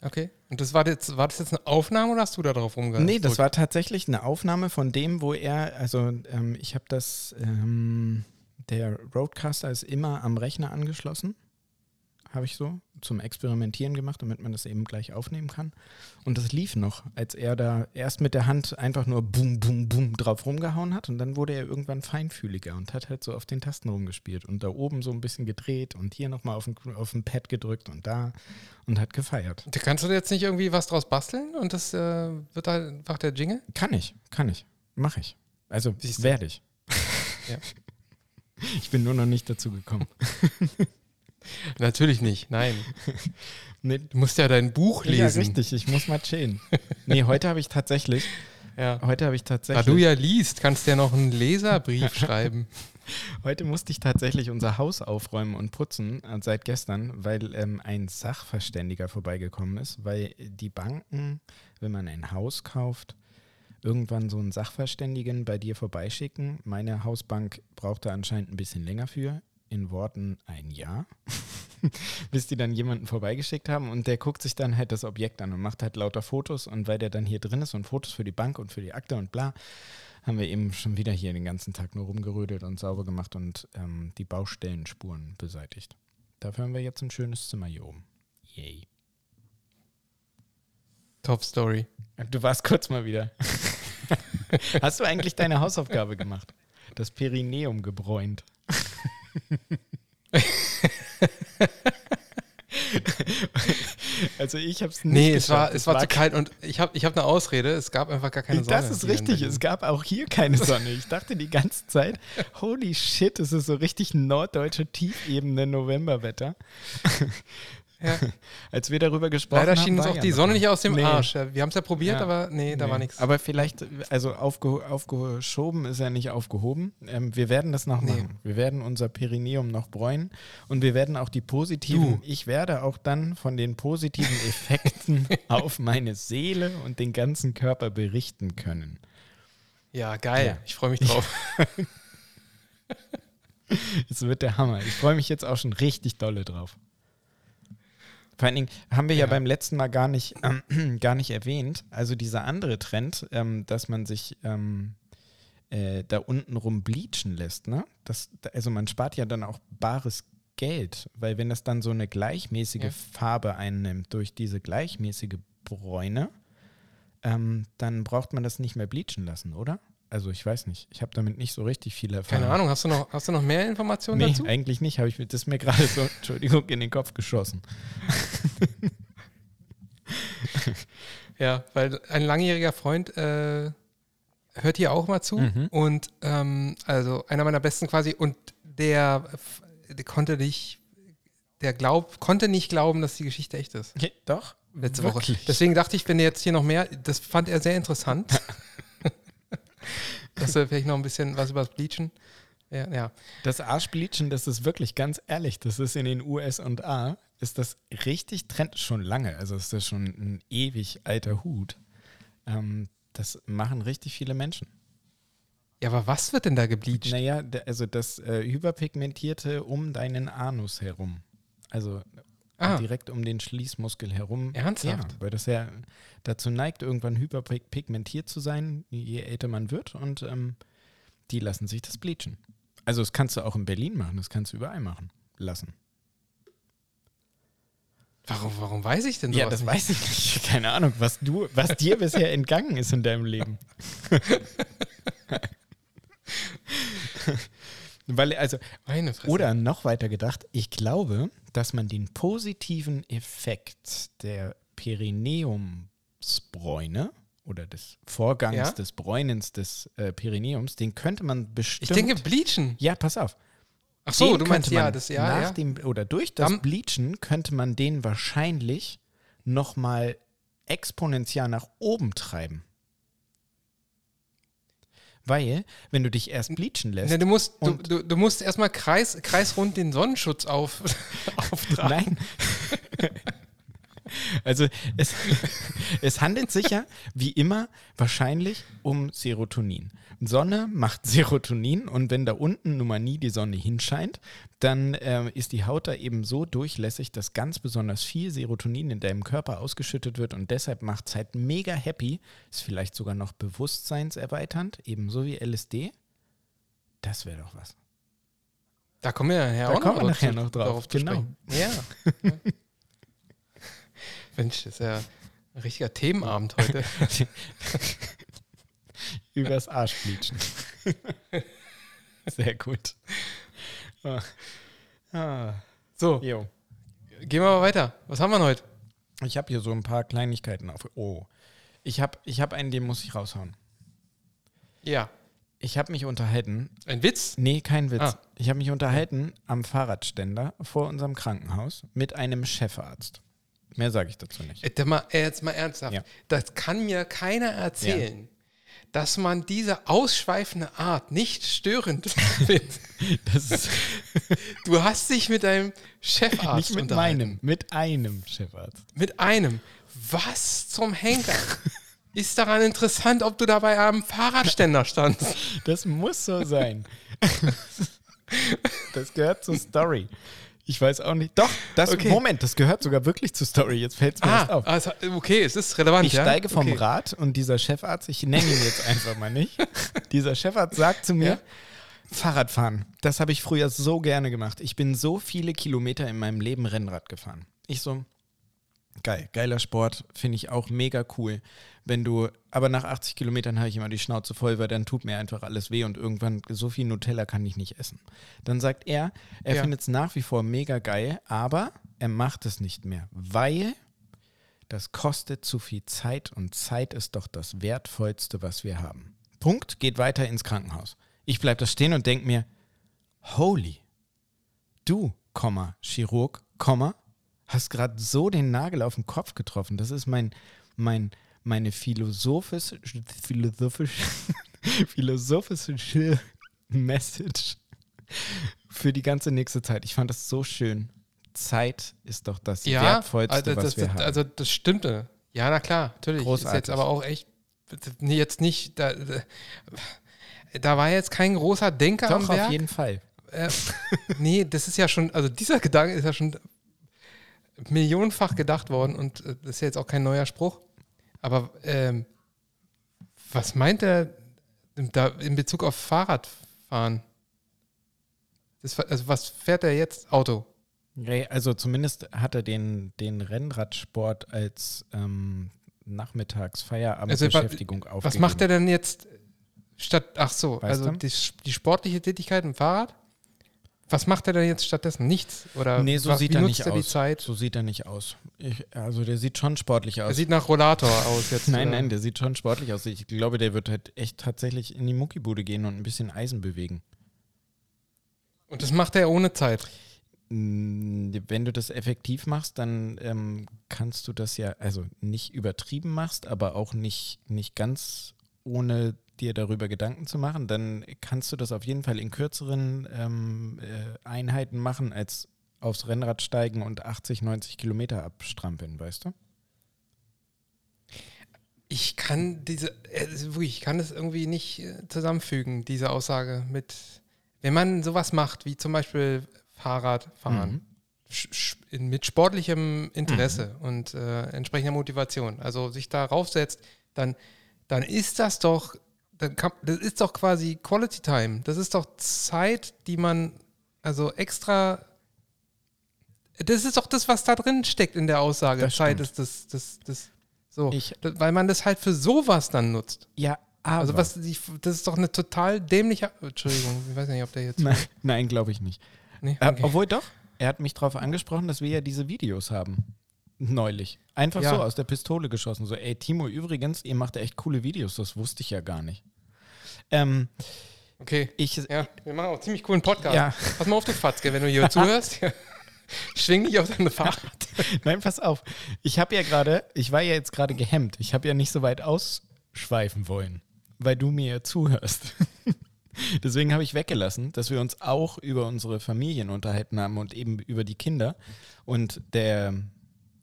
Okay. Und das war jetzt, war das jetzt eine Aufnahme oder hast du da drauf rumgegangen? Nee, das war tatsächlich eine Aufnahme von dem, wo er, also ähm, ich habe das, ähm, der Roadcaster ist immer am Rechner angeschlossen, habe ich so zum Experimentieren gemacht, damit man das eben gleich aufnehmen kann. Und das lief noch, als er da erst mit der Hand einfach nur boom, boom, boom drauf rumgehauen hat und dann wurde er irgendwann feinfühliger und hat halt so auf den Tasten rumgespielt und da oben so ein bisschen gedreht und hier nochmal auf den, auf den Pad gedrückt und da und hat gefeiert. Da kannst du jetzt nicht irgendwie was draus basteln und das äh, wird halt einfach der Jingle? Kann ich, kann ich. Mache ich. Also werde ich. Ja. Ich bin nur noch nicht dazu gekommen. Natürlich nicht, nein. Nee, Du musst ja dein Buch ja, lesen. richtig, ich muss mal chillen. Nee, heute habe ich tatsächlich, Ja. heute habe ich Da tatsächlich, du ja liest, kannst du ja noch einen Leserbrief schreiben. heute musste ich tatsächlich unser Haus aufräumen und putzen äh, seit gestern, weil ähm, ein Sachverständiger vorbeigekommen ist, weil die Banken, wenn man ein Haus kauft, irgendwann so einen Sachverständigen bei dir vorbeischicken. Meine Hausbank brauchte anscheinend ein bisschen länger für. In Worten ein Jahr. Bis die dann jemanden vorbeigeschickt haben und der guckt sich dann halt das Objekt an und macht halt lauter Fotos und weil der dann hier drin ist und Fotos für die Bank und für die Akte und bla, haben wir eben schon wieder hier den ganzen Tag nur rumgerödelt und sauber gemacht und ähm, die Baustellenspuren beseitigt. Dafür haben wir jetzt ein schönes Zimmer hier oben. Yay. Top Story. Du warst kurz mal wieder. Hast du eigentlich deine Hausaufgabe gemacht? Das Perineum gebräunt. also ich habe es nicht Nee, es war, es war zu kalt und ich habe ich hab eine Ausrede. Es gab einfach gar keine Sonne. Das ist richtig. Es gab auch hier keine Sonne. Ich dachte die ganze Zeit, holy shit, es ist so richtig norddeutsche Tiefebene Novemberwetter. Ja. Als wir darüber gesprochen Leider haben. schien uns auch ja die Sonne nicht. aus dem Nee. Arsch. Wir haben es ja probiert, Ja. aber nee, da Nee. war nichts. Aber vielleicht, also aufge, aufgeschoben ist ja nicht aufgehoben. Ähm, wir werden das noch Nee. machen. Wir werden unser Perineum noch bräunen und wir werden auch die positiven, Du. ich werde auch dann von den positiven Effekten auf meine Seele und den ganzen Körper berichten können. Ja, geil. Ich freue mich drauf. Es wird der Hammer. Ich freue mich jetzt auch schon richtig dolle drauf. Vor allen Dingen haben wir ja, Ja. beim letzten Mal gar nicht, ähm, gar nicht erwähnt, also dieser andere Trend, ähm, dass man sich ähm, äh, da unten rum bleachen lässt, ne? Das, also man spart ja dann auch bares Geld, weil wenn das dann so eine gleichmäßige Ja. Farbe einnimmt durch diese gleichmäßige Bräune, ähm, dann braucht man das nicht mehr bleachen lassen, oder? Also ich weiß nicht. Ich habe damit nicht so richtig viel Erfahrung. Keine Ahnung, hast du noch, hast du noch mehr Informationen Nee, dazu? eigentlich nicht. Habe ich mir das mir gerade so, Entschuldigung, in den Kopf geschossen. Ja, weil ein langjähriger Freund äh, hört hier auch mal zu Mhm. und ähm, also einer meiner besten quasi und der, der konnte nicht, der glaub, konnte nicht glauben, dass die Geschichte echt ist. Okay, doch. Letzte Wirklich? Woche. Deswegen dachte ich, wenn ihr jetzt hier noch mehr, das fand er sehr interessant. dass er vielleicht noch ein bisschen was über das Bleachen. Ja, ja. Das Arschbleachen, das ist wirklich ganz ehrlich, das ist in den USA, ist das richtig Trend schon lange. Also ist das schon ein ewig alter Hut. Ähm, das machen richtig viele Menschen. ja, aber was wird denn da gebleached? Naja, also das äh, Hyperpigmentierte um deinen Anus herum. Also Ah. direkt um den Schließmuskel herum. Ernsthaft? Ja, weil das ja dazu neigt, irgendwann hyperpigmentiert zu sein, je älter man wird. Und ähm, die lassen sich das bleachen. Also das kannst du auch in Berlin machen, das kannst du überall machen lassen. Warum, warum weiß ich denn Ja, sowas das nicht? weiß ich nicht. Keine Ahnung, was du, was dir bisher entgangen ist in deinem Leben. Weil, also. Oder noch weiter gedacht, ich glaube, dass man den positiven Effekt der Perineumsbräune oder des Vorgangs Ja? des Bräunens des äh, Perineums, den könnte man bestimmt. ich denke, bleachen. ja, pass auf. Ach so, Den du meinst ja, das ja, nach ja. dem oder durch das Dann- Bleachen könnte man den wahrscheinlich noch mal exponentiell nach oben treiben. Weil, wenn du dich erst bleachen lässt, Ne, du, musst, du, du, du musst erstmal kreis, kreisrund den Sonnenschutz auf, auftragen. Nein. also es, es handelt sich ja wie immer wahrscheinlich um Serotonin. Sonne macht Serotonin und wenn da unten nun mal nie die Sonne hinscheint, dann ähm, ist die Haut da eben so durchlässig, dass ganz besonders viel Serotonin in deinem Körper ausgeschüttet wird und deshalb macht es halt mega happy, ist vielleicht sogar noch bewusstseinserweiternd, ebenso wie LSD. Das wäre doch was. Da kommen wir nachher Da auch kommen wir noch, nachher zu- noch drauf, darauf zu genau. Ja. Mensch, das ist ja ein richtiger Themenabend heute. Übers Arschbleachen. Sehr gut. Ah. Ah. So, Jo. gehen wir mal weiter. Was haben wir denn heute? Ich habe hier so ein paar Kleinigkeiten auf. Oh. Ich habe ich hab einen, den muss ich raushauen. Ja. Ich habe mich unterhalten. Ein Witz? Nee, kein Witz. Ah. Ich habe mich unterhalten am Fahrradständer vor unserem Krankenhaus mit einem Chefarzt. Mehr sage ich dazu nicht. Äh, mal, äh, jetzt mal ernsthaft. Ja. Das kann mir keiner erzählen, dass man diese ausschweifende Art nicht störend findet. Du hast dich mit deinem Chefarzt nicht mit meinem, mit einem Chefarzt. Mit einem. Was zum Henker? Ist daran interessant, ob du da bei einem Fahrradständer standst? Das muss so sein. das gehört zur Story. Ich weiß auch nicht. Doch, das Okay. Moment, das gehört sogar wirklich zur Story. Jetzt fällt es mir Ah, auf. also, okay, es ist relevant. Ich ja? steige vom okay. Rad und dieser Chefarzt, ich nenne ihn jetzt einfach mal nicht, dieser Chefarzt sagt zu mir, Ja? Fahrradfahren, das habe ich früher so gerne gemacht. Ich bin so viele Kilometer in meinem Leben Rennrad gefahren. Ich so, geil, geiler Sport, finde ich auch mega cool. Wenn du, aber nach 80 Kilometern habe ich immer die Schnauze voll, weil dann tut mir einfach alles weh und irgendwann so viel Nutella kann ich nicht essen. Dann sagt er, er Ja. findet es nach wie vor mega geil, aber er macht es nicht mehr, weil das kostet zu viel Zeit und Zeit ist doch das Wertvollste, was wir haben. Punkt, geht weiter ins Krankenhaus. Ich bleibe da stehen und denke mir, holy, du, Komma, Chirurg, Komma, hast gerade so den Nagel auf den Kopf getroffen. Das ist mein, mein, meine philosophische, philosophische, philosophische Message für die ganze nächste Zeit. Ich fand das so schön. Zeit ist doch das Ja, Wertvollste, also was das, wir das, haben. also das stimmte. Ja, na klar, natürlich. Ist Großartig. jetzt aber auch echt, nee, jetzt nicht, da, da- war jetzt kein großer Denker am Doch, Werk. auf jeden Fall. äh, nee, das ist ja schon, also dieser Gedanke ist ja schon millionenfach gedacht worden und äh, das ist ja jetzt auch kein neuer Spruch. Aber ähm, was meint er da in Bezug auf Fahrradfahren? Das, also was fährt er jetzt? Auto. Also zumindest hat er den, den Rennradsport als ähm, Nachmittagsfeierabendbeschäftigung also, Was macht er denn jetzt statt, ach so, weißt also die, die, sportliche Tätigkeit im Fahrrad? Was macht er denn jetzt stattdessen? Nichts? Oder nee, so was, sieht er nicht er aus. Die Zeit? So sieht er nicht aus. Ich, also der sieht schon sportlich aus. Er sieht nach Rollator aus jetzt. nein, oder? nein, der sieht schon sportlich aus. Ich glaube, der wird halt echt tatsächlich in die Muckibude gehen und ein bisschen Eisen bewegen. Und das macht er ohne Zeit? Wenn du das effektiv machst, dann ähm, kannst du das ja, also nicht übertrieben machst, aber auch nicht, nicht ganz ohne dir darüber Gedanken zu machen, dann kannst du das auf jeden Fall in kürzeren ähm, äh, Einheiten machen, als aufs Rennrad steigen und 80, 90 Kilometer abstrampeln, weißt du? Ich kann diese, äh, ich kann es irgendwie nicht äh, zusammenfügen, diese Aussage mit, wenn man sowas macht, wie zum Beispiel Fahrradfahren, mhm. mit sportlichem Interesse mhm. und äh, entsprechender Motivation, also sich da raufsetzt, dann, dann ist das doch kann, das ist doch quasi Quality Time. Das ist doch Zeit, die man also extra. Das ist doch das, was da drin steckt in der Aussage. Das Zeit stimmt. ist das, das, das. So. Ich, das, weil man das halt für sowas dann nutzt. Ja, aber. Also, was, das ist doch eine total dämliche. Entschuldigung, ich weiß nicht, ob der jetzt. Nein, nein glaube ich nicht. Nee? Äh, okay. Obwohl doch, er hat mich darauf angesprochen, dass wir ja diese Videos haben. Neulich. Einfach ja. so aus der Pistole geschossen. So, ey, Timo, übrigens, ihr macht echt coole Videos, das wusste ich ja gar nicht. Ähm, okay. Ich, ja, wir machen auch ziemlich coolen Podcast. Ja. Pass mal auf, du Fatzke, wenn du hier zuhörst. Schwing dich auf deine Fahrrad. Nein, pass auf. Ich habe ja gerade, ich war ja jetzt gerade gehemmt. Ich habe ja nicht so weit ausschweifen wollen, weil du mir zuhörst. Deswegen habe ich weggelassen, dass wir uns auch über unsere Familien unterhalten haben und eben über die Kinder. Und der,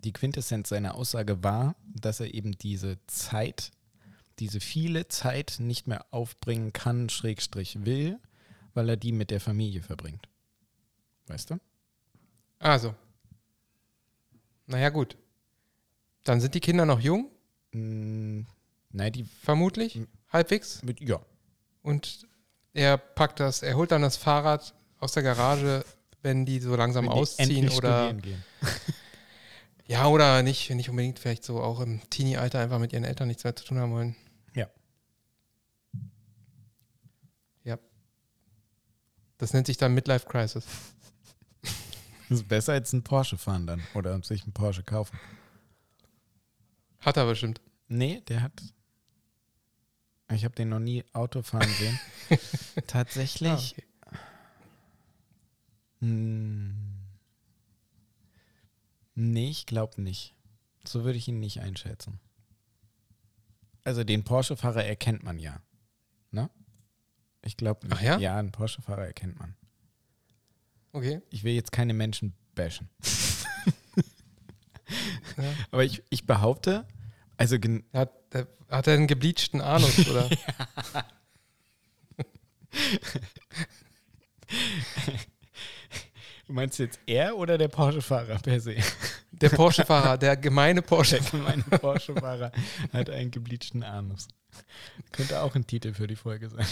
die Quintessenz seiner Aussage war, dass er eben diese Zeit diese viele Zeit nicht mehr aufbringen kann, Schrägstrich will, weil er die mit der Familie verbringt. Weißt du? Also. Naja, gut. Dann sind die Kinder noch jung? Mm, nein, die. Vermutlich? Halbwegs? Mit, ja. Und er packt das, er holt dann das Fahrrad aus der Garage, wenn die so langsam wenn ausziehen oder. ja, oder nicht, nicht unbedingt vielleicht so auch im Teenie-Alter einfach mit ihren Eltern nichts mehr zu tun haben wollen. Das nennt sich dann Midlife Crisis. Das ist besser als ein Porsche fahren dann oder sich einen Porsche kaufen. Hat er bestimmt. Nee, der hat. Ich habe den noch nie Auto fahren sehen. Tatsächlich. Ah, okay. hm, nee, ich glaube nicht. So würde ich ihn nicht einschätzen. Also den Porsche-Fahrer erkennt man ja. Ich glaube, ja? ja, einen Porsche-Fahrer erkennt man. Okay. Ich will jetzt keine Menschen bashen. ja. Aber ich, ich behaupte, also hat, hat er einen gebleachten Anus, oder? Du meinst jetzt er oder der Porsche-Fahrer per se? Der Porsche-Fahrer, der gemeine Porsche. Der gemeine Porsche-Fahrer hat einen gebleachten Anus. Könnte auch ein Titel für die Folge sein.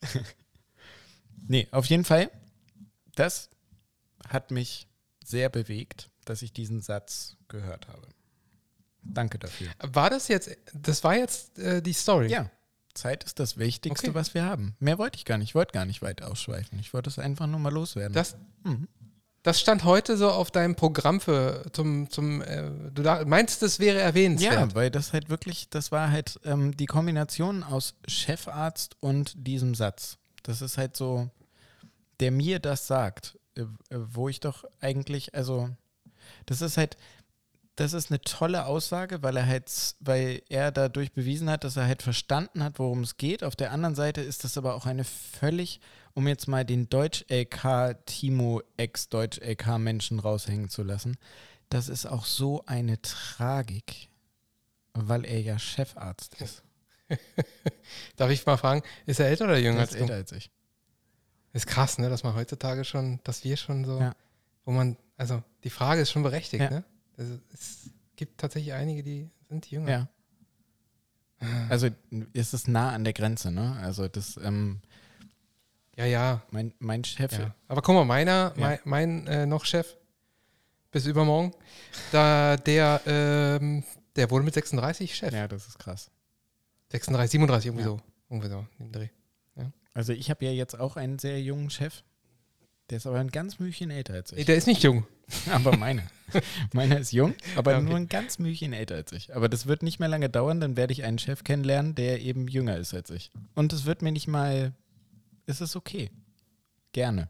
nee, auf jeden Fall, das hat mich sehr bewegt, dass ich diesen Satz gehört habe. Danke dafür. War das jetzt, das war jetzt äh, die Story? Ja. Zeit ist das Wichtigste, okay. was wir haben. Mehr wollte ich gar nicht. Ich wollte gar nicht weit ausschweifen. Ich wollte es einfach nur mal loswerden. Das, mhm. Das stand heute so auf deinem Programm für zum, zum äh, du da, meinst, das wäre erwähnenswert? Ja, weil das halt wirklich, das war halt ähm, die Kombination aus Chefarzt und diesem Satz. Das ist halt so, der mir das sagt, äh, wo ich doch eigentlich, also, das ist halt, das ist eine tolle Aussage, weil er halt, weil er dadurch bewiesen hat, dass er halt verstanden hat, worum es geht. Auf der anderen Seite ist das aber auch eine völlig, um jetzt mal den Deutsch-LK Timo Ex-Deutsch-LK Menschen raushängen zu lassen, das ist auch so eine Tragik, weil er ja Chefarzt ist. Darf ich mal fragen, ist er älter oder jünger als du? älter als ich. Ist krass, ne, dass man heutzutage schon, dass wir schon so, Ja. wo man, also die Frage ist schon berechtigt, Ja. ne? Also, es gibt tatsächlich einige, die sind jünger. Ja. Also ist es nah an der Grenze, ne? Also das, ähm, Ja, ja. mein, mein Chef, ja. Aber guck mal, meiner, Ja. mein, mein äh, noch Chef, bis übermorgen, da, der, ähm, der wurde mit 36 Chef. ja, das ist krass. 36, 37, irgendwie Ja. so. Irgendwie so, im Dreh. Also ich habe ja jetzt auch einen sehr jungen Chef. Der ist aber ein ganz Mühchen älter als ich. der ist nicht jung. Aber meiner. meiner ist jung, aber okay. nur ein ganz Mühchen älter als ich. Aber das wird nicht mehr lange dauern, dann werde ich einen Chef kennenlernen, der eben jünger ist als ich. Und es wird mir nicht mal. Es ist okay. Gerne.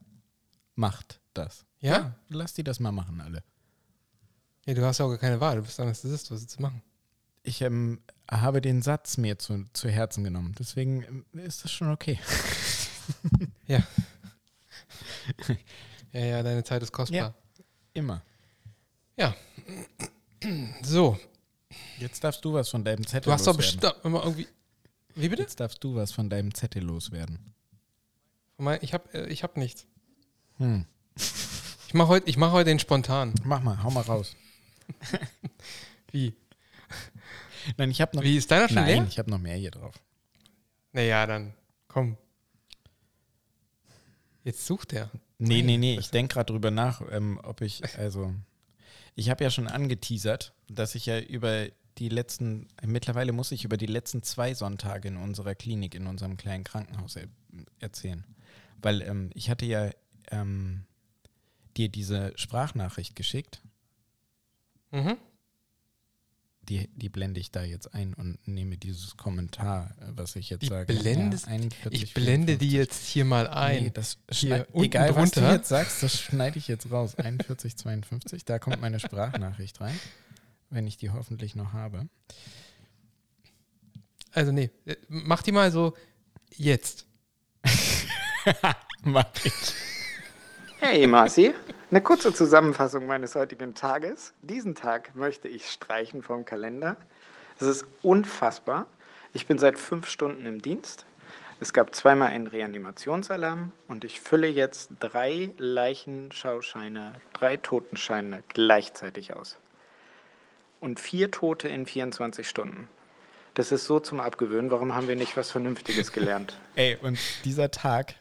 Macht das. Ja? Lass die das mal machen, alle. Ja, du hast ja auch gar keine Wahl. Du bist Anästhesist, was zu machen. Ich ähm, habe den Satz mir zu, zu Herzen genommen. Deswegen ähm, ist das schon okay. Ja, ja, deine Zeit ist kostbar. Ja. Immer. So, Jetzt darfst du was von deinem Zettel du hast doch loswerden. bestimmt immer irgendwie. Wie bitte? Jetzt darfst du was von deinem Zettel loswerden. Ich habe ich hab nichts. Hm. Ich mache heute mach heute den spontan. Mach mal, hau mal raus. Wie? Nein, ich habe noch. Wie ist deiner schon Nein, leer? ich habe noch mehr hier drauf. Naja, dann komm. Jetzt sucht er. Nee, nee, nee. Ich denke gerade drüber nach, ähm, ob ich, also, ich habe ja schon angeteasert, dass ich ja über die letzten, mittlerweile muss ich über die letzten zwei Sonntage in unserer Klinik, in unserem kleinen Krankenhaus er, erzählen. Weil ähm, ich hatte ja ähm, dir diese Sprachnachricht geschickt, Mhm. die, die blende ich da jetzt ein und nehme dieses Kommentar, was ich jetzt Die sage. blendest- 41, Ich blende die 54. jetzt hier mal ein. Nee, das Hier egal, was du drunter. jetzt sagst, das schneide ich jetzt raus. 41, 52, da kommt meine Sprachnachricht rein, wenn ich die hoffentlich noch habe. Also nee, äh, mach die mal so jetzt. Hey Marci, eine kurze Zusammenfassung meines heutigen Tages. Diesen Tag möchte ich streichen vom Kalender. Es ist unfassbar. Ich bin seit fünf Stunden im Dienst. Es gab zweimal einen Reanimationsalarm und ich fülle jetzt drei Leichenschauscheine, drei Totenscheine gleichzeitig aus. Und vier Tote in 24 Stunden. Das ist so zum Abgewöhnen. Warum haben wir nicht was Vernünftiges gelernt? Ey, und dieser Tag,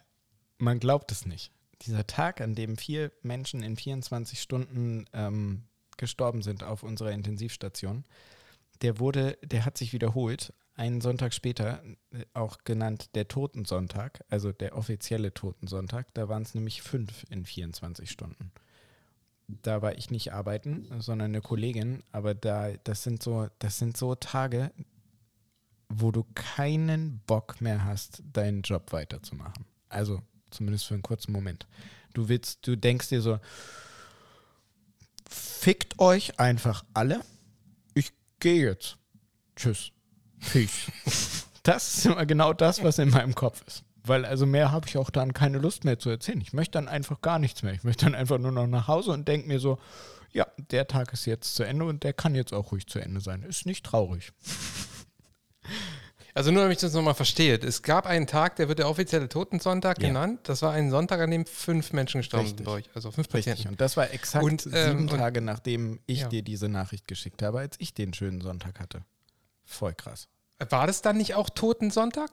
man glaubt es nicht. Dieser Tag, an dem vier Menschen in 24 Stunden ähm, gestorben sind auf unserer Intensivstation, der wurde, der hat sich wiederholt. Einen Sonntag später, äh, auch genannt der Totensonntag, also der offizielle Totensonntag, da waren es nämlich fünf in 24 Stunden. Da war ich nicht arbeiten, sondern eine Kollegin, aber da, das sind so, das sind so Tage, wo du keinen Bock mehr hast, deinen Job weiterzumachen. Also zumindest für einen kurzen Moment. Du willst, du denkst dir so, fickt euch einfach alle. Ich gehe jetzt. Tschüss. Peace. Das ist immer genau das, was in meinem Kopf ist. Weil also mehr habe ich auch dann keine Lust mehr zu erzählen. Ich möchte dann einfach gar nichts mehr. Ich möchte dann einfach nur noch nach Hause und denke mir so, ja, der Tag ist jetzt zu Ende und der kann jetzt auch ruhig zu Ende sein. Ist nicht traurig. Also nur, damit ich das nochmal verstehe. Es gab einen Tag, der wird der offizielle Totensonntag Ja. genannt. Das war ein Sonntag, an dem fünf Menschen gestorben Richtig. sind bei euch. Also fünf Richtig. Patienten. Und das war exakt Und, sieben ähm, und- Tage, nachdem ich Ja. dir diese Nachricht geschickt habe, als ich den schönen Sonntag hatte. Voll krass. War das dann nicht auch Totensonntag?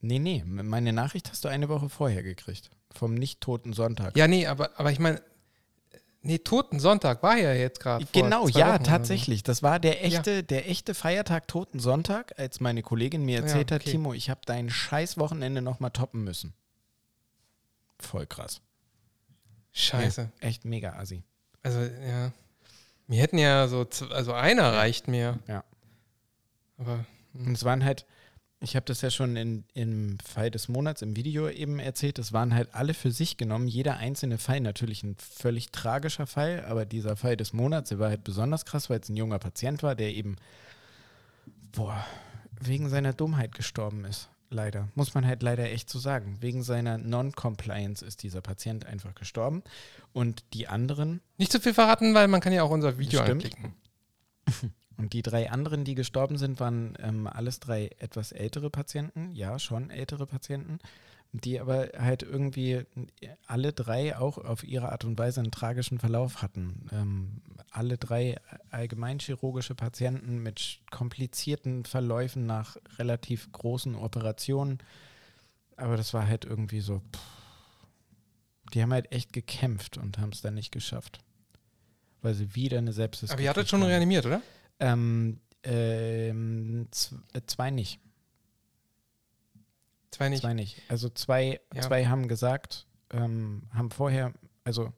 Nee, nee, meine Nachricht hast du eine Woche vorher gekriegt. Vom nicht-toten Sonntag. Ja, nee, aber, aber ich meine, nee, Totensonntag war ja jetzt gerade. Genau, ja, Wochen so. tatsächlich. Das war der echte, der echte Feiertag Toten Sonntag, als meine Kollegin mir erzählt Ja, hat, okay. Timo, ich habe dein scheiß Wochenende nochmal toppen müssen. Voll krass. Scheiße. Ja, echt mega assi. Also, ja. Wir hätten ja so, also einer reicht mir. Ja. Aber, Und es waren halt, ich habe das ja schon in, im Fall des Monats im Video eben erzählt, es waren halt alle für sich genommen, jeder einzelne Fall natürlich ein völlig tragischer Fall, aber dieser Fall des Monats, der war halt besonders krass, weil es ein junger Patient war, der eben, boah, wegen seiner Dummheit gestorben ist. Leider. Muss man halt leider echt so sagen. Wegen seiner Non-Compliance ist dieser Patient einfach gestorben. Und die anderen nicht zu viel verraten, weil man kann ja auch unser Video Stimmt. anklicken. Und die drei anderen, die gestorben sind, waren ähm, alles drei etwas ältere Patienten. Ja, schon ältere Patienten. die aber halt irgendwie alle drei auch auf ihre Art und Weise einen tragischen Verlauf hatten. Ähm, alle drei allgemeinchirurgische Patienten mit komplizierten Verläufen nach relativ großen Operationen. Aber das war halt irgendwie so, pff, die haben halt echt gekämpft und haben es dann nicht geschafft. Weil sie wieder eine Sepsis Aber ihr hattet schon reanimiert, oder? Ähm, ähm, äh, zwei nicht. Zwei nicht. Zwei nicht. Also zwei, Ja. zwei haben gesagt, ähm, haben vorher, also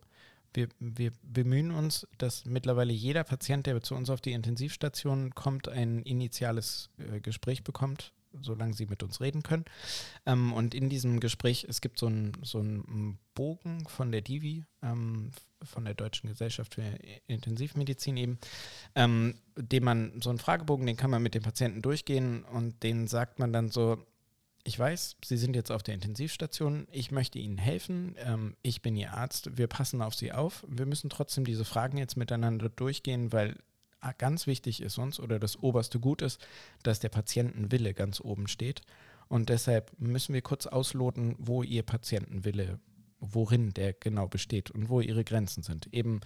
wir, wir bemühen uns, dass mittlerweile jeder Patient, der zu uns auf die Intensivstation kommt, ein initiales äh, Gespräch bekommt, solange sie mit uns reden können. Ähm, und in diesem Gespräch, es gibt so einen so Bogen von der Divi, ähm, von der Deutschen Gesellschaft für Intensivmedizin eben, ähm, den man, so einen Fragebogen, den kann man mit dem Patienten durchgehen und den sagt man dann so, ich weiß, Sie sind jetzt auf der Intensivstation, ich möchte Ihnen helfen, ähm, ich bin Ihr Arzt, wir passen auf Sie auf. Wir müssen trotzdem diese Fragen jetzt miteinander durchgehen, weil ganz wichtig ist uns oder das oberste Gut ist, dass der Patientenwille ganz oben steht. Und deshalb müssen wir kurz ausloten, wo Ihr Patientenwille, worin der genau besteht und wo Ihre Grenzen sind. Eben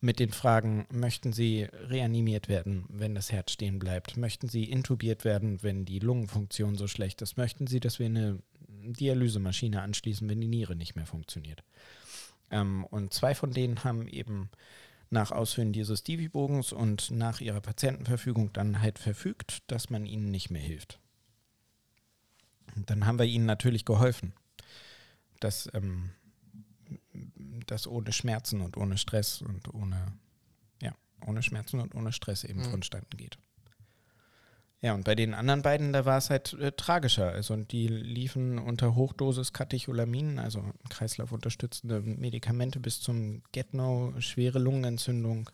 mit den Fragen, möchten Sie reanimiert werden, wenn das Herz stehen bleibt? Möchten Sie intubiert werden, wenn die Lungenfunktion so schlecht ist? Möchten Sie, dass wir eine Dialysemaschine anschließen, wenn die Niere nicht mehr funktioniert? Ähm, und zwei von denen haben eben nach Ausfüllen dieses Divi-Bogens und nach ihrer Patientenverfügung dann halt verfügt, dass man ihnen nicht mehr hilft. Und dann haben wir ihnen natürlich geholfen, dass ähm, das ohne Schmerzen und ohne Stress und ohne, ja, ohne Schmerzen und ohne Stress eben Mhm. vonstatten geht. Ja, und bei den anderen beiden, da war es halt äh, tragischer. Also die liefen unter Hochdosis Katecholamin, also kreislaufunterstützende Medikamente bis zum Get-No, schwere Lungenentzündung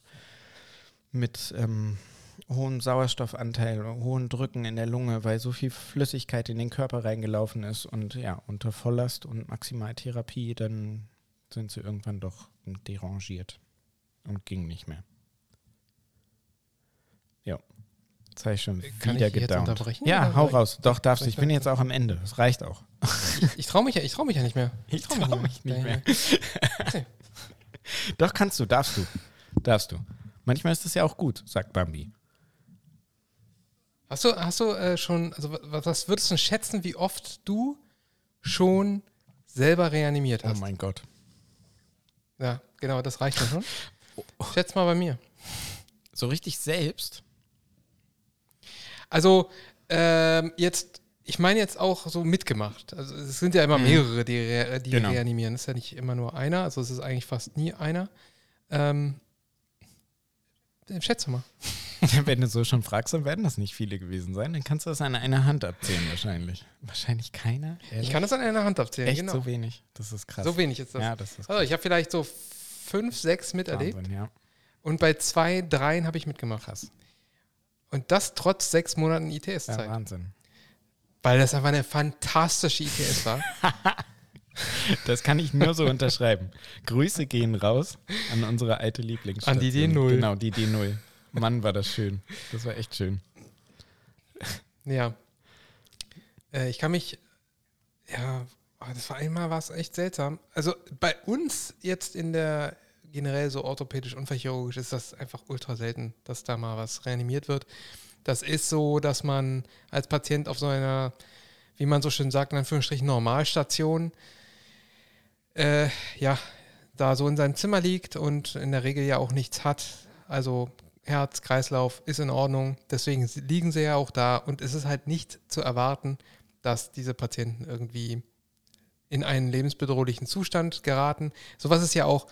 mit ähm, hohem Sauerstoffanteil, hohen Drücken in der Lunge, weil so viel Flüssigkeit in den Körper reingelaufen ist und ja, unter Volllast und Maximaltherapie, dann sind sie irgendwann doch derangiert und ging nicht mehr. Ja, jetzt habe ich schon Kann wieder ich gedownt. unterbrechen? Ja, hau ich- raus. Doch, darfst du. Ich bin jetzt auch am Ende. Das reicht auch. Ich traue mich, ja- ich trau mich ja nicht mehr. Ich trau trau mich nicht mehr. Okay. Doch, kannst du, darfst du. Darfst du. Manchmal ist das ja auch gut, sagt Bambi. Hast du, hast du äh, schon, also was, würdest du schätzen, wie oft du schon selber reanimiert Oh hast? mein Gott. ja, genau, das reicht dann schon. Schätz mal bei mir. So richtig selbst? Also, ähm, jetzt, ich meine jetzt auch so mitgemacht. Also, es sind ja immer mehrere, die, re die Genau. reanimieren. Es ist ja nicht immer nur einer, also es ist eigentlich fast nie einer. Ähm, schätze mal. Wenn du so schon fragst, dann werden das nicht viele gewesen sein. Dann kannst du das an einer Hand abzählen wahrscheinlich. Wahrscheinlich keiner? Ehrlich? Ich kann das an einer Hand abzählen, Echt genau. so wenig? Das ist krass. So wenig ist das. Ja, das ist Also, ich habe vielleicht so fünf, sechs miterlebt. Wahnsinn, ja. Und bei zwei, dreien habe ich mitgemacht. Krass. Und das trotz sechs Monaten Ja, ITS-Zeit. Wahnsinn. weil das einfach eine fantastische ITS war. Das kann ich nur so unterschreiben. Grüße gehen raus an unsere alte Lieblingsstation. An die D0. Genau, die D0. Mann, war das schön. Das war echt schön. ja. Äh, ich kann mich, ja, oh, das war einmal was echt seltsam. Also bei uns jetzt in der generell so orthopädisch unfallchirurgisch ist das einfach ultra selten, dass da mal was reanimiert wird. Das ist so, dass man als Patient auf so einer, wie man so schön sagt, in Anführungsstrichen Normalstation, äh, ja, da so in seinem Zimmer liegt und in der Regel ja auch nichts hat. Also Herz, Kreislauf ist in Ordnung. Deswegen liegen sie ja auch da und es ist halt nicht zu erwarten, dass diese Patienten irgendwie in einen lebensbedrohlichen Zustand geraten. Sowas ist ja auch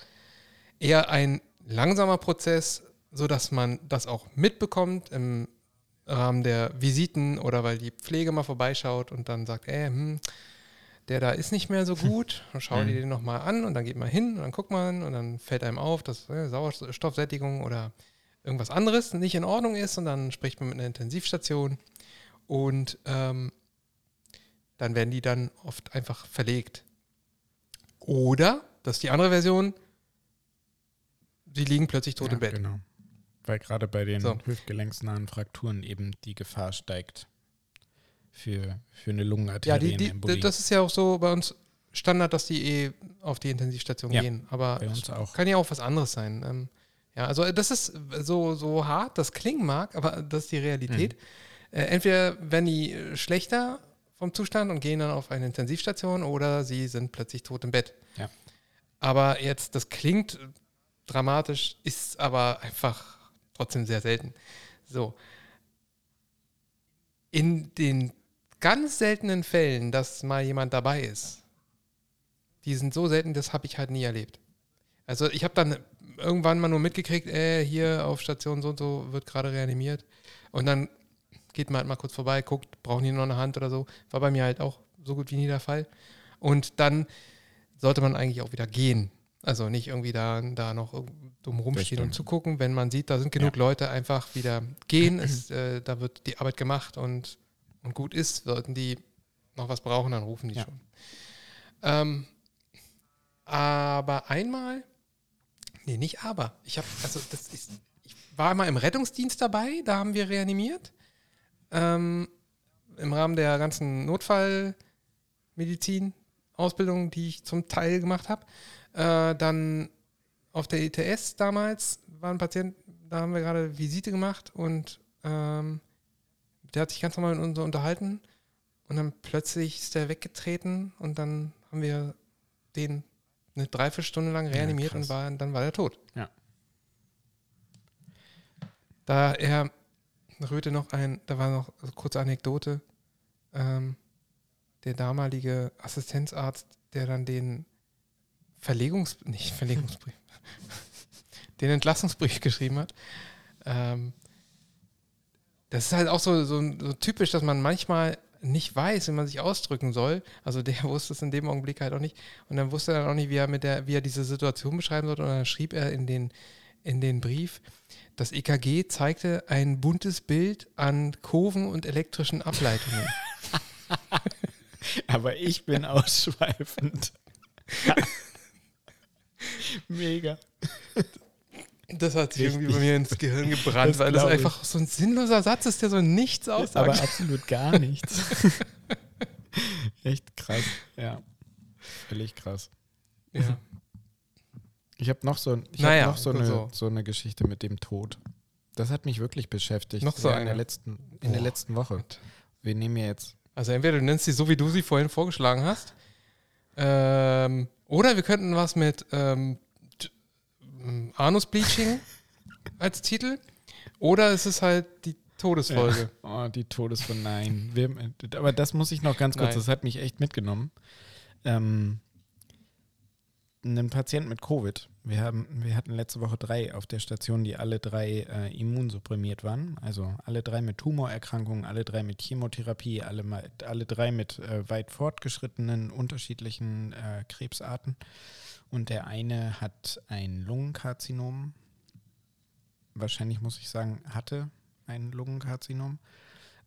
eher ein langsamer Prozess, sodass man das auch mitbekommt im Rahmen der Visiten oder weil die Pflege mal vorbeischaut und dann sagt, ey, hm, der da ist nicht mehr so gut, dann schau dir den nochmal an und dann geht man hin und dann guckt man und dann fällt einem auf, dass äh, Sauerstoffsättigung oder irgendwas anderes nicht in Ordnung ist und dann spricht man mit einer Intensivstation und ähm, dann werden die dann oft einfach verlegt. Oder, das ist die andere Version, sie liegen plötzlich tot ja, im Bett. Genau. Weil gerade bei den So. hüftgelenksnahen Frakturen eben die Gefahr steigt für, für eine Ja, die, die, das ist ja auch so bei uns Standard, dass die eh auf die Intensivstation Ja, gehen. Aber bei uns es auch. kann ja auch was anderes sein. Ähm, ja, also das ist so, so hart, das klingen mag, aber das ist die Realität. Mhm. Äh, entweder werden die schlechter vom Zustand und gehen dann auf eine Intensivstation oder sie sind plötzlich tot im Bett. Ja. Aber jetzt, das klingt dramatisch, ist aber einfach trotzdem sehr selten. So. In den ganz seltenen Fällen, dass mal jemand dabei ist, die sind so selten, das habe ich halt nie erlebt. Also ich habe dann irgendwann mal nur mitgekriegt, äh, hier auf Station so und so wird gerade reanimiert. Und dann geht man halt mal kurz vorbei, guckt, brauchen die noch eine Hand oder so. War bei mir halt auch so gut wie nie der Fall. Und dann sollte man eigentlich auch wieder gehen. Also nicht irgendwie da, da noch dumm rumstehen und zugucken. Wenn man sieht, da sind genug Leute, einfach wieder gehen. Es, äh, da wird die Arbeit gemacht und, und gut ist. Sollten die noch was brauchen, dann rufen die Ja. schon. Ähm, aber einmal, nee, nicht aber. Ich habe, also das ist, ich war mal im Rettungsdienst dabei, da haben wir reanimiert. Ähm, Im Rahmen der ganzen Notfallmedizin-Ausbildung, die ich zum Teil gemacht habe. Äh, dann auf der ETS damals war ein Patient, da haben wir gerade Visite gemacht und ähm, der hat sich ganz normal mit uns unterhalten und dann plötzlich ist der weggetreten und dann haben wir den eine Dreiviertelstunde lang reanimiert krass. und war, dann war er tot. Ja. Da er Röte noch ein, da war noch eine kurze Anekdote, ähm, der damalige Assistenzarzt, der dann den Verlegungs, nicht Verlegungsbrief, den Entlassungsbrief geschrieben hat. Ähm, das ist halt auch so, so, so typisch, dass man manchmal nicht weiß, wie man sich ausdrücken soll. Also der wusste es in dem Augenblick halt auch nicht. Und dann wusste er dann auch nicht, wie er mit der, wie er diese Situation beschreiben sollte. Und dann schrieb er in den, in den Brief, das EKG zeigte ein buntes Bild an Kurven und elektrischen Ableitungen. Aber ich bin ausschweifend. Mega. Das hat sich irgendwie bei mir ins Gehirn gebrannt, Das weil das einfach so ein sinnloser Satz ist, der so nichts Aber aussagt. absolut gar nichts. Echt krass. Ja. Völlig krass. ja. Ich habe noch so, ich Naja, hab noch so eine, so. so eine Geschichte mit dem Tod. Das hat mich wirklich beschäftigt. Noch so ja, in der letzten, in der letzten Woche. Wir nehmen ja jetzt. Also entweder du nennst sie so, wie du sie vorhin vorgeschlagen hast, ähm, oder wir könnten was mit ähm, ähm, Anus-Bleaching als Titel, oder es ist halt die Todesfolge. Oh, die Todesfolge. Nein. Wir, aber das muss ich noch ganz kurz, Nein. das hat mich echt mitgenommen. Ähm, einen Patient mit Covid. Wir, haben, wir hatten letzte Woche drei auf der Station, die alle drei äh, immunsupprimiert waren. Also alle drei mit Tumorerkrankungen, alle drei mit Chemotherapie, alle, alle drei mit äh, weit fortgeschrittenen unterschiedlichen äh, Krebsarten. Und der eine hat ein Lungenkarzinom. Wahrscheinlich muss ich sagen, hatte ein Lungenkarzinom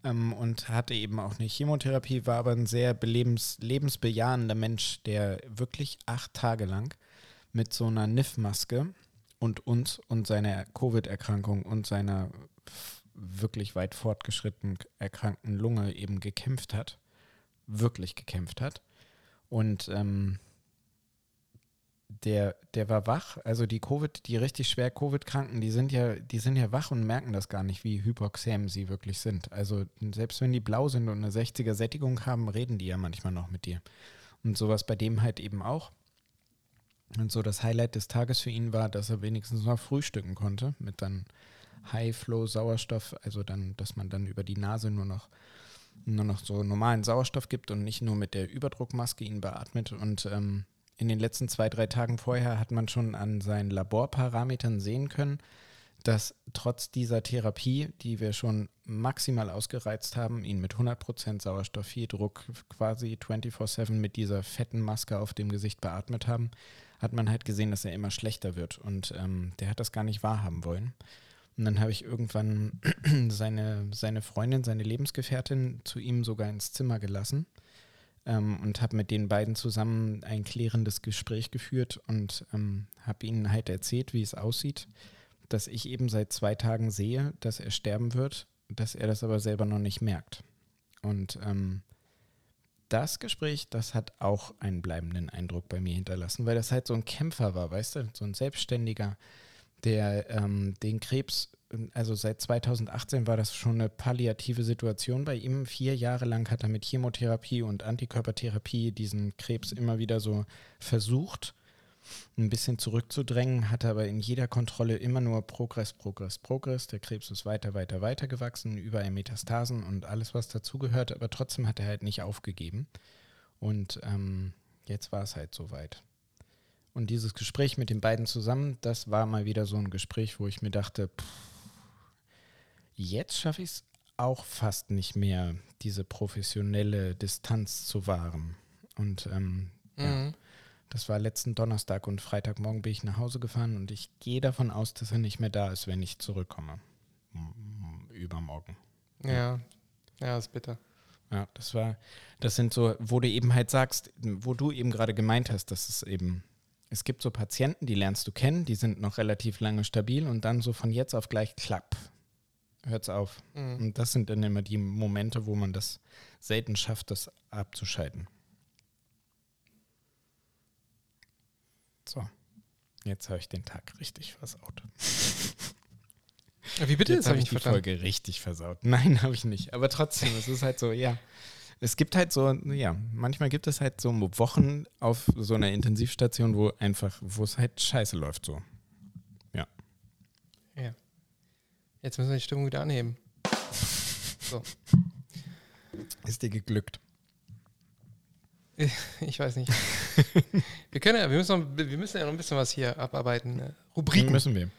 ähm, und hatte eben auch eine Chemotherapie, war aber ein sehr belebens, lebensbejahender Mensch, der wirklich acht Tage lang mit so einer NIF-Maske und uns und seiner Covid-Erkrankung und seiner wirklich weit fortgeschritten erkrankten Lunge eben gekämpft hat. Wirklich gekämpft hat. Und ähm, der, der war wach. Also die Covid, die richtig schwer Covid-Kranken, die sind ja, die sind ja wach und merken das gar nicht, wie hypoxäm sie wirklich sind. Also selbst wenn die blau sind und eine 60er Sättigung haben, reden die ja manchmal noch mit dir. Und sowas bei dem halt eben auch. Und so das Highlight des Tages für ihn war, dass er wenigstens noch frühstücken konnte mit dann High-Flow-Sauerstoff, also dann, dass man dann über die Nase nur noch nur noch so normalen Sauerstoff gibt und nicht nur mit der Überdruckmaske ihn beatmet. Und ähm, in den letzten zwei, drei Tagen vorher hat man schon an seinen Laborparametern sehen können, dass trotz dieser Therapie, die wir schon maximal ausgereizt haben, ihn mit 100% Sauerstoff, viel Druck, quasi 24/7 mit dieser fetten Maske auf dem Gesicht beatmet haben, hat man halt gesehen, dass er immer schlechter wird. Und ähm, der hat das gar nicht wahrhaben wollen. Und dann habe ich irgendwann seine, seine Freundin, seine Lebensgefährtin zu ihm sogar ins Zimmer gelassen ähm, und habe mit den beiden zusammen ein klärendes Gespräch geführt und ähm, habe ihnen halt erzählt, wie es aussieht, dass ich eben seit zwei Tagen sehe, dass er sterben wird, dass er das aber selber noch nicht merkt. Und ähm, das Gespräch, das hat auch einen bleibenden Eindruck bei mir hinterlassen, weil das halt so ein Kämpfer war, weißt du, so ein Selbstständiger, der ähm, den Krebs, also seit 2018 war das schon eine palliative Situation bei ihm. Vier Jahre lang hat er mit Chemotherapie und Antikörpertherapie diesen Krebs immer wieder so versucht ein bisschen zurückzudrängen, hatte aber in jeder Kontrolle immer nur Progress, Progress, Progress. Der Krebs ist weiter, weiter, weiter gewachsen, überall Metastasen und alles, was dazugehört, aber trotzdem hat er halt nicht aufgegeben. Und ähm, jetzt war es halt soweit. Und dieses Gespräch mit den beiden zusammen, das war mal wieder so ein Gespräch, wo ich mir dachte, pff, jetzt schaffe ich es auch fast nicht mehr, diese professionelle Distanz zu wahren. Und ähm, mhm. ja, das war letzten Donnerstag und Freitagmorgen bin ich nach Hause gefahren und ich gehe davon aus, dass er nicht mehr da ist, wenn ich zurückkomme. Übermorgen. Ja, ja, ist bitter. Ja, das war, das sind so, wo du eben halt sagst, wo du eben gerade gemeint hast, dass es eben, es gibt so Patienten, die lernst du kennen, die sind noch relativ lange stabil und dann so von jetzt auf gleich klapp, hört's auf. Mhm. Und das sind dann immer die Momente, wo man das selten schafft, das abzuschalten. So, jetzt habe ich den Tag richtig versaut. Wie bitte? Jetzt habe ich die verstanden. Folge richtig versaut. Nein, habe ich nicht. Aber trotzdem, es ist halt so, ja. Es gibt halt so, ja, manchmal gibt es halt so Wochen auf so einer Intensivstation, wo einfach, wo es halt scheiße läuft so. Ja. Ja. Jetzt müssen wir die Stimmung wieder anheben. So. Ist dir geglückt? Ich weiß nicht. wir können ja, wir müssen, noch, wir müssen ja noch ein bisschen was hier abarbeiten. Ne? Rubriken. Müssen wir.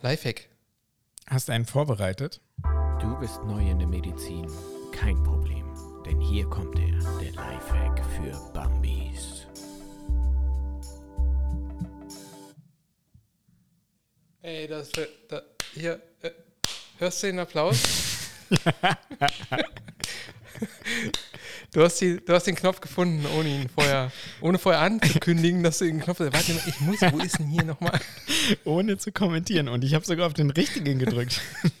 Lifehack. Hast du einen vorbereitet? Du bist neu in der Medizin. Kein Problem. Denn hier kommt er, der Lifehack für Bambis. Ey, das, da, hier, äh, hörst du den Applaus? Du hast, die, du hast den Knopf gefunden, ohne ihn vorher, ohne vorher anzukündigen, dass du den Knopf. Warte mal, ich muss, wo ist denn hier nochmal? Ohne zu kommentieren. Und ich habe sogar auf den richtigen gedrückt.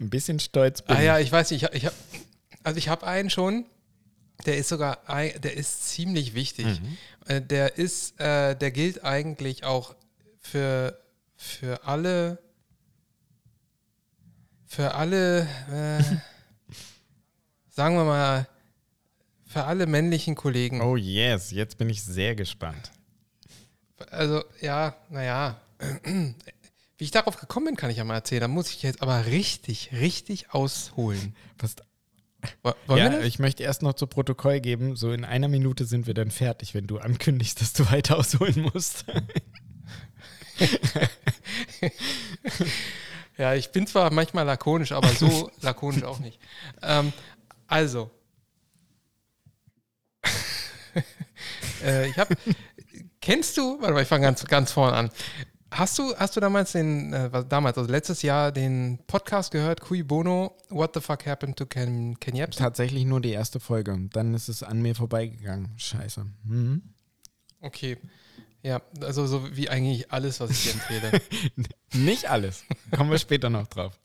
Ein bisschen stolz bin Ah ja, ich weiß nicht. Ich, ich hab, also ich habe einen schon. Der ist sogar, der ist ziemlich wichtig. Mhm. Äh, der ist, äh, der gilt eigentlich auch für, für alle für alle, äh, sagen wir mal, für alle männlichen Kollegen. Oh yes, jetzt bin ich sehr gespannt. Also, ja, naja. Wie ich darauf gekommen bin, kann ich ja mal erzählen. Da muss ich jetzt aber richtig, richtig ausholen. Was, ja, ich möchte erst noch zu Protokoll geben, so in einer Minute sind wir dann fertig, wenn du ankündigst, dass du weiter ausholen musst. Ja, ich bin zwar manchmal lakonisch, aber so lakonisch auch nicht. Ähm, also, äh, ich habe, kennst du, warte mal, ich fange ganz, ganz vorne an. Hast du, hast du damals den, äh, damals, also letztes Jahr, den Podcast gehört, Cui Bono, What the fuck happened to Ken, Ken Jebsen? Tatsächlich nur die erste Folge. Dann ist es an mir vorbeigegangen. Scheiße. Mhm. Okay. Ja, also so wie eigentlich alles, was ich dir empfehle. Nicht alles. Kommen wir später noch drauf.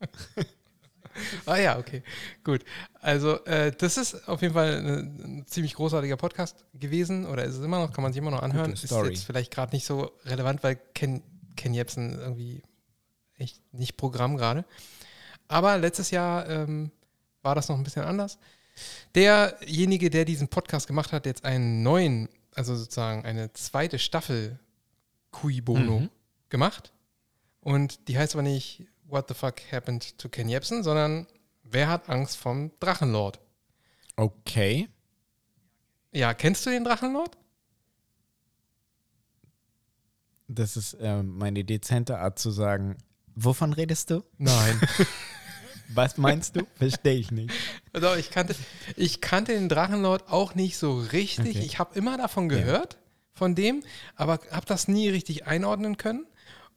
ah ja, okay. Gut. Also äh, das ist auf jeden Fall ein, ein, ziemlich großartiger Podcast gewesen oder ist es immer noch, kann man sich immer noch anhören. Ist jetzt vielleicht gerade nicht so relevant, weil Ken, Ken Jebsen irgendwie echt nicht Programm gerade. Aber letztes Jahr ähm, war das noch ein bisschen anders. Derjenige, der diesen Podcast gemacht hat, jetzt einen neuen also sozusagen eine zweite Staffel Cui Bono mhm. gemacht. Und die heißt aber nicht What the fuck happened to Ken Jebsen, sondern Wer hat Angst vom Drachenlord? Okay. Ja, kennst du den Drachenlord? Das ist äh, meine dezente Art zu sagen, wovon redest du? Nein. Was meinst du? Verstehe ich nicht. Also ich kannte, ich kannte den Drachenlord auch nicht so richtig. Okay. Ich habe immer davon gehört, ja. von dem, aber habe das nie richtig einordnen können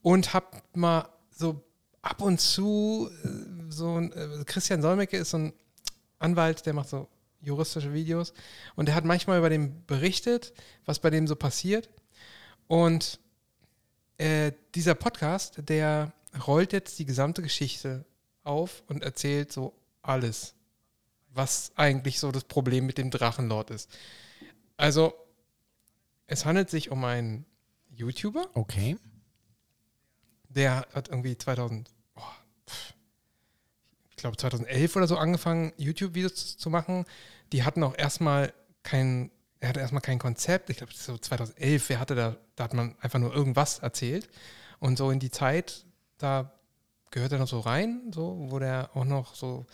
und habe mal so ab und zu äh, so ein, äh, Christian Solmecke ist so ein Anwalt, der macht so juristische Videos und der hat manchmal über den berichtet, was bei dem so passiert und äh, dieser Podcast, der rollt jetzt die gesamte Geschichte auf und erzählt so alles, was eigentlich so das Problem mit dem Drachenlord ist. Also, es handelt sich um einen YouTuber, Okay. der hat irgendwie 2000, oh, ich glaube 2011 oder so angefangen, YouTube-Videos zu, zu machen. Die hatten auch erstmal kein, er hatte erstmal kein Konzept. Ich glaube, so 2011, wer hatte da, da hat man einfach nur irgendwas erzählt. Und so in die Zeit, da gehört er noch so rein, so, wo der auch noch so,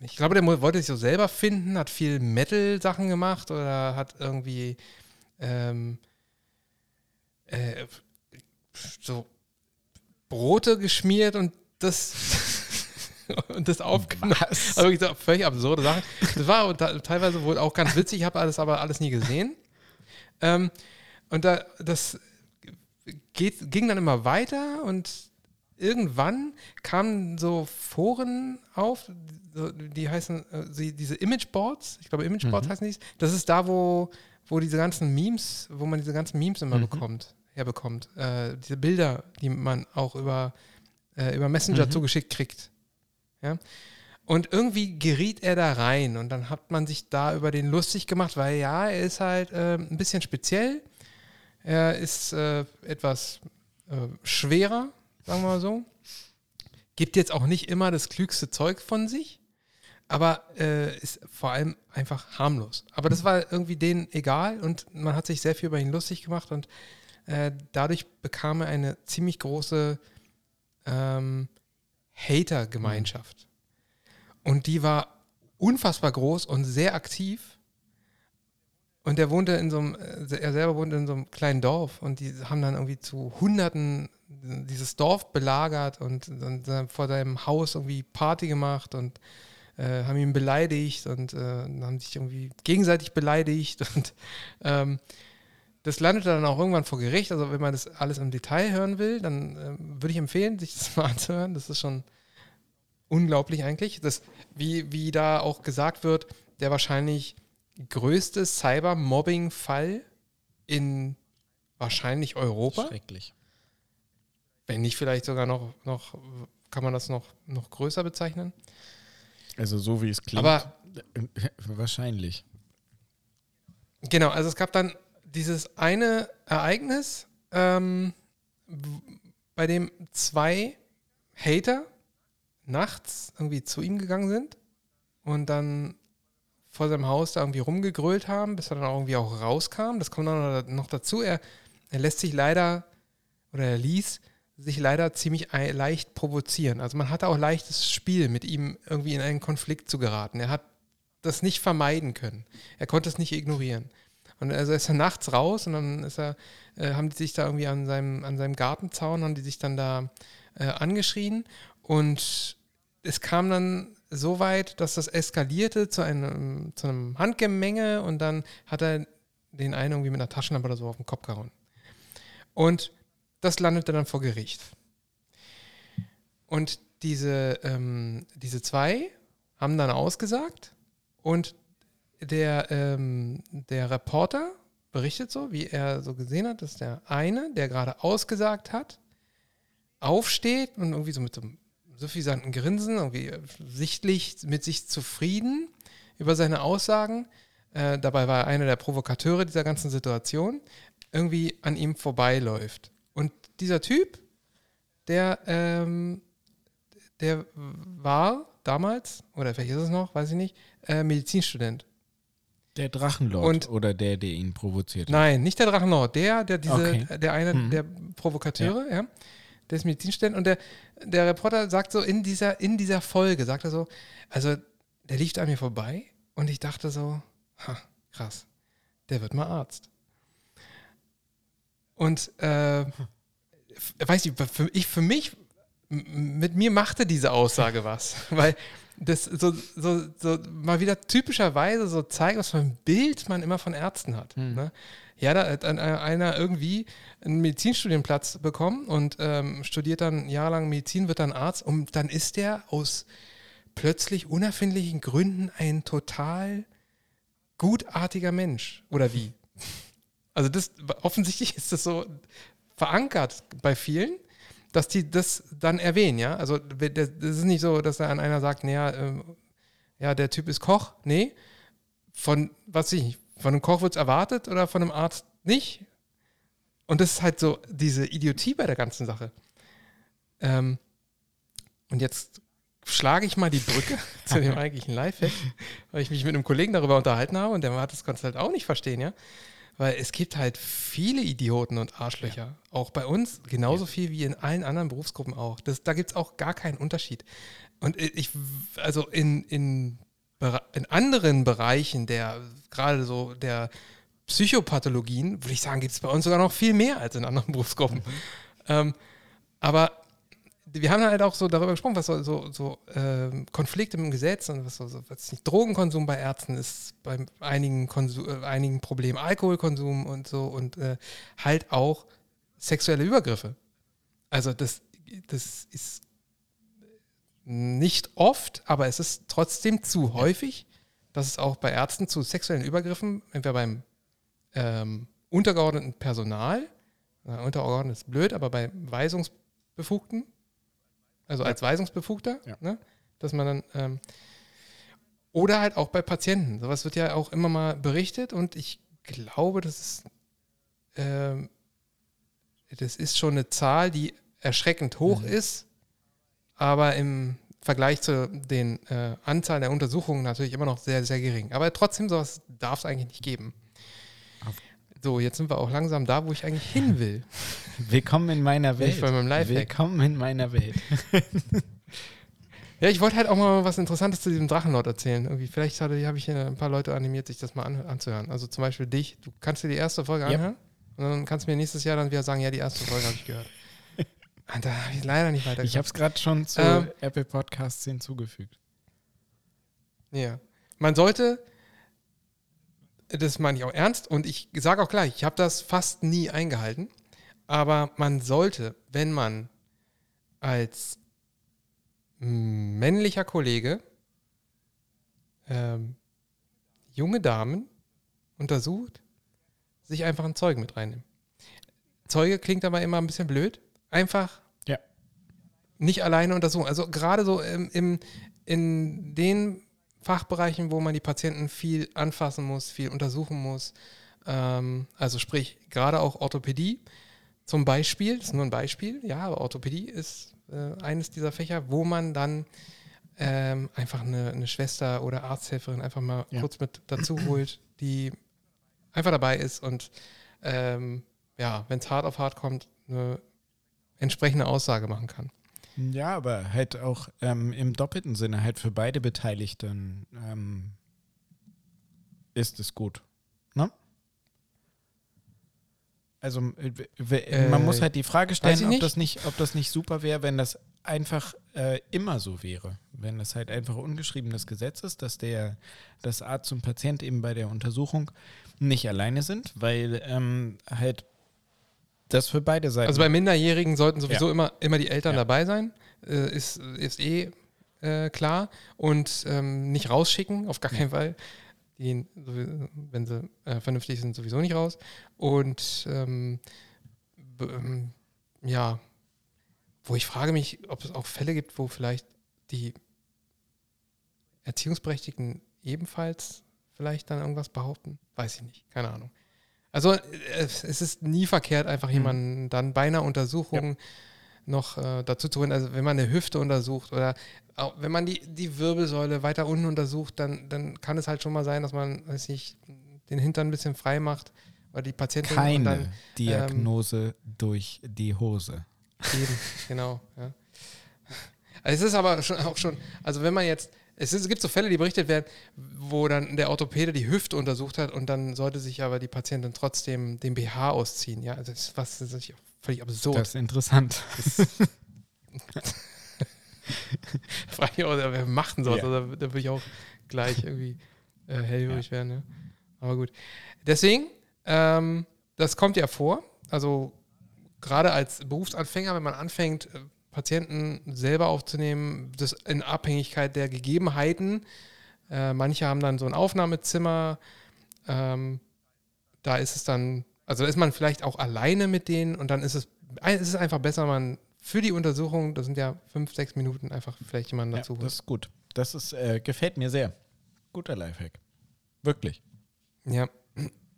ich glaube, der wollte sich so selber finden, hat viel Metal-Sachen gemacht oder hat irgendwie ähm, äh, so Brote geschmiert und das und das aufgenommen. Also wirklich völlig absurde Sachen. Das war teilweise wohl auch ganz witzig, ich habe alles aber alles nie gesehen. Ähm, und da, das geht, ging dann immer weiter und irgendwann kamen so Foren auf, die heißen, äh, sie- diese Imageboards, ich glaube Imageboards heißen die. Das ist da, wo, wo diese ganzen Memes, wo man diese ganzen Memes immer bekommt, herbekommt. Äh, diese Bilder, die man auch über, äh, über Messenger zugeschickt kriegt. Ja. Und irgendwie geriet er da rein und dann hat man sich da über den lustig gemacht, weil ja, er ist halt äh, ein bisschen speziell. Er ist äh, etwas äh, schwerer, sagen wir mal so. Gibt jetzt auch nicht immer das klügste Zeug von sich, aber äh, ist vor allem einfach harmlos. Aber das war irgendwie denen egal und man hat sich sehr viel über ihn lustig gemacht und äh, dadurch bekam er eine ziemlich große ähm, Hater-Gemeinschaft. Und die war unfassbar groß und sehr aktiv. Und er wohnte in so einem, äh, er selber wohnte in so einem kleinen Dorf und die haben dann irgendwie zu Hunderten dieses Dorf belagert und, äh, vor seinem Haus irgendwie Party gemacht und äh, haben ihn beleidigt und äh, haben sich irgendwie gegenseitig beleidigt und ähm, das landete dann auch irgendwann vor Gericht. Also wenn man das alles im Detail hören will, dann ähm, würde ich empfehlen, sich das mal anzuhören. Das ist schon unglaublich eigentlich. Das, wie, wie da auch gesagt wird, der wahrscheinlich größte Cyber-Mobbing-Fall in wahrscheinlich Europa. Schrecklich. Wenn nicht vielleicht sogar noch, noch kann man das noch, noch größer bezeichnen. Also so wie es klingt. Aber wahrscheinlich. Genau, also es gab dann dieses eine Ereignis, ähm, bei dem zwei Hater nachts irgendwie zu ihm gegangen sind und dann vor seinem Haus da irgendwie rumgegrölt haben, bis er dann auch irgendwie auch rauskam. Das kommt dann noch dazu. Er, er lässt sich leider oder er ließ sich leider ziemlich ei- leicht provozieren. Also man hatte auch leichtes Spiel, mit ihm irgendwie in einen Konflikt zu geraten. Er hat das nicht vermeiden können. Er konnte es nicht ignorieren. Und also ist er nachts raus und dann ist er, äh, haben die sich da irgendwie an seinem, an seinem Gartenzaun, haben die sich dann da äh, angeschrien und es kam dann so weit, dass das eskalierte zu einem, zu einem Handgemenge und dann hat er den einen irgendwie mit einer Taschenlampe oder so auf den Kopf gehauen. Und das landete dann vor Gericht. Und diese, ähm, diese zwei haben dann ausgesagt und der, ähm, der Reporter berichtet so, wie er so gesehen hat, dass der eine, der gerade ausgesagt hat, aufsteht und irgendwie so mit so einem suffisanten Grinsen, irgendwie sichtlich mit sich zufrieden über seine Aussagen, äh, dabei war er einer der Provokateure dieser ganzen Situation, irgendwie an ihm vorbeiläuft. Und dieser Typ, der, ähm, der war damals, oder vielleicht ist es noch, weiß ich nicht, äh, Medizinstudent. Der Drachenlord Und- oder der, der ihn provoziert hat. Nein, nicht der Drachenlord, der, der diese, Okay. der eine Mhm. der Provokateure, ja. Der ist Medizinstudent und der, der Reporter sagt so in dieser, in dieser Folge, sagt er so, also der lief an mir vorbei und ich dachte so, ha, krass, der wird mal Arzt. Und äh, weiß nicht, für, ich, für mich, mit mir machte diese Aussage was, weil das so, so, so mal wieder typischerweise so zeigt, was für ein Bild man immer von Ärzten hat. Ne? Ja, da hat ein- einer irgendwie einen Medizinstudienplatz bekommen und ähm, studiert dann jahrelang Medizin, wird dann Arzt und dann ist der aus plötzlich unerfindlichen Gründen ein total gutartiger Mensch. Oder wie? Also das offensichtlich ist das so verankert bei vielen, dass die das dann erwähnen, ja. Also das ist nicht so, dass da an einer sagt, naja, äh, ja, der Typ ist Koch. Nee. Von, was ich von einem Koch wird es erwartet oder von einem Arzt nicht. Und das ist halt so diese Idiotie bei der ganzen Sache. Ähm, und jetzt schlage ich mal die Brücke zu dem eigentlichen Lifehack, weil ich mich mit einem Kollegen darüber unterhalten habe und der hat das Ganze halt auch nicht verstehen, ja. Weil es gibt halt viele Idioten und Arschlöcher. Ja. Auch bei uns genauso ja. viel wie in allen anderen Berufsgruppen auch. Das, da gibt es auch gar keinen Unterschied. Und ich, also in, in, in anderen Bereichen der, gerade so der Psychopathologien, würde ich sagen, gibt es bei uns sogar noch viel mehr als in anderen Berufsgruppen. Mhm. Ähm, aber wir haben halt auch so darüber gesprochen, was so, so, so äh, Konflikte im Gesetz und was so, so was nicht Drogenkonsum bei Ärzten ist, bei einigen, Konsum, äh, einigen Problemen Alkoholkonsum und so und äh, halt auch sexuelle Übergriffe. Also das, das ist nicht oft, aber es ist trotzdem zu häufig, dass es auch bei Ärzten zu sexuellen Übergriffen, entweder beim ähm, untergeordneten Personal, äh, untergeordnet ist blöd, aber bei Weisungsbefugten also als Weisungsbefugter, ja. ne? dass man dann ähm, oder halt auch bei Patienten. Sowas wird ja auch immer mal berichtet und ich glaube, das ist, ähm, das ist schon eine Zahl, die erschreckend hoch mhm. ist, aber im Vergleich zu den äh, Anzahl der Untersuchungen natürlich immer noch sehr, sehr gering. Aber trotzdem, sowas darf es eigentlich nicht geben. So, jetzt sind wir auch langsam da, wo ich eigentlich hin will. Willkommen in meiner Welt. Willkommen in meiner Welt. ja, ich wollte halt auch mal was Interessantes zu diesem Drachenlord erzählen. Irgendwie, vielleicht habe ich ein paar Leute animiert, sich das mal an, anzuhören. Also zum Beispiel dich. Du kannst dir die erste Folge yep. anhören und dann kannst du mir nächstes Jahr dann wieder sagen, ja, die erste Folge habe ich gehört. Und da habe ich leider nicht weiter. Ich habe es gerade schon zu ähm, Apple Podcasts hinzugefügt. Ja. Man sollte das meine ich auch ernst und ich sage auch gleich, ich habe das fast nie eingehalten, aber man sollte, wenn man als männlicher Kollege ähm, junge Damen untersucht, sich einfach ein Zeugen mit reinnehmen. Zeuge klingt aber immer ein bisschen blöd. Einfach ja. nicht alleine untersuchen. Also gerade so im, im, in den Fachbereichen, wo man die Patienten viel anfassen muss, viel untersuchen muss. Ähm, also sprich, gerade auch Orthopädie zum Beispiel, das ist nur ein Beispiel, ja, aber Orthopädie ist äh, eines dieser Fächer, wo man dann ähm, einfach eine, eine, Schwester oder Arzthelferin einfach mal ja. kurz mit dazu holt, die einfach dabei ist und ähm, ja, wenn es hart auf hart kommt, eine entsprechende Aussage machen kann. Ja, aber halt auch ähm, im doppelten Sinne, halt für beide Beteiligten ähm, ist es gut. Ne? Also äh, man muss halt die Frage stellen, ob das nicht, ob das nicht super wäre, wenn das einfach äh, immer so wäre. Wenn das halt einfach ungeschriebenes Gesetz ist, dass der das Arzt und Patient eben bei der Untersuchung nicht alleine sind, weil ähm, halt das für beide Seiten. Also bei Minderjährigen sollten sowieso ja. immer, immer die Eltern ja. dabei sein. Äh, ist, ist eh äh, klar. Und ähm, nicht rausschicken, auf gar keinen Fall. Die, wenn sie äh, vernünftig sind, sowieso nicht raus. Und ähm, ähm, ja, wo ich frage mich, ob es auch Fälle gibt, wo vielleicht die Erziehungsberechtigten ebenfalls vielleicht dann irgendwas behaupten. Weiß ich nicht, keine Ahnung. Also es ist nie verkehrt, einfach mhm. jemanden dann bei einer Untersuchung ja. noch äh, dazu zu holen. Also wenn man eine Hüfte untersucht oder auch wenn man die, die Wirbelsäule weiter unten untersucht, dann, dann kann es halt schon mal sein, dass man, weiß nicht, den Hintern ein bisschen frei macht oder die Patientin Keine dann, Diagnose ähm, durch die Hose. Eben, genau. Ja. Also es ist aber schon, auch schon, also wenn man jetzt es, ist, es, gibt so Fälle, die berichtet werden, wo dann der Orthopäde die Hüfte untersucht hat und dann sollte sich aber die Patientin trotzdem den BH ausziehen. Ja, also das ist, was, das ist völlig absurd. Das ist interessant. frage ich auch, wer macht denn sowas? Ja. Also, da, würde ich auch gleich irgendwie äh, hellhörig ja. werden. Ja. Aber gut. Deswegen, ähm, das kommt ja vor. Also gerade als Berufsanfänger, wenn man anfängt, äh, Patienten selber aufzunehmen, das in Abhängigkeit der Gegebenheiten. Äh, manche haben dann so ein Aufnahmezimmer. Ähm, da ist es dann, also da ist man vielleicht auch alleine mit denen und dann ist es, ist es einfach besser, man für die Untersuchung, das sind ja fünf, sechs Minuten, einfach vielleicht jemanden Ja, dazu holen. das ist gut. Das ist, äh, gefällt mir sehr. Guter Lifehack. Wirklich. Ja,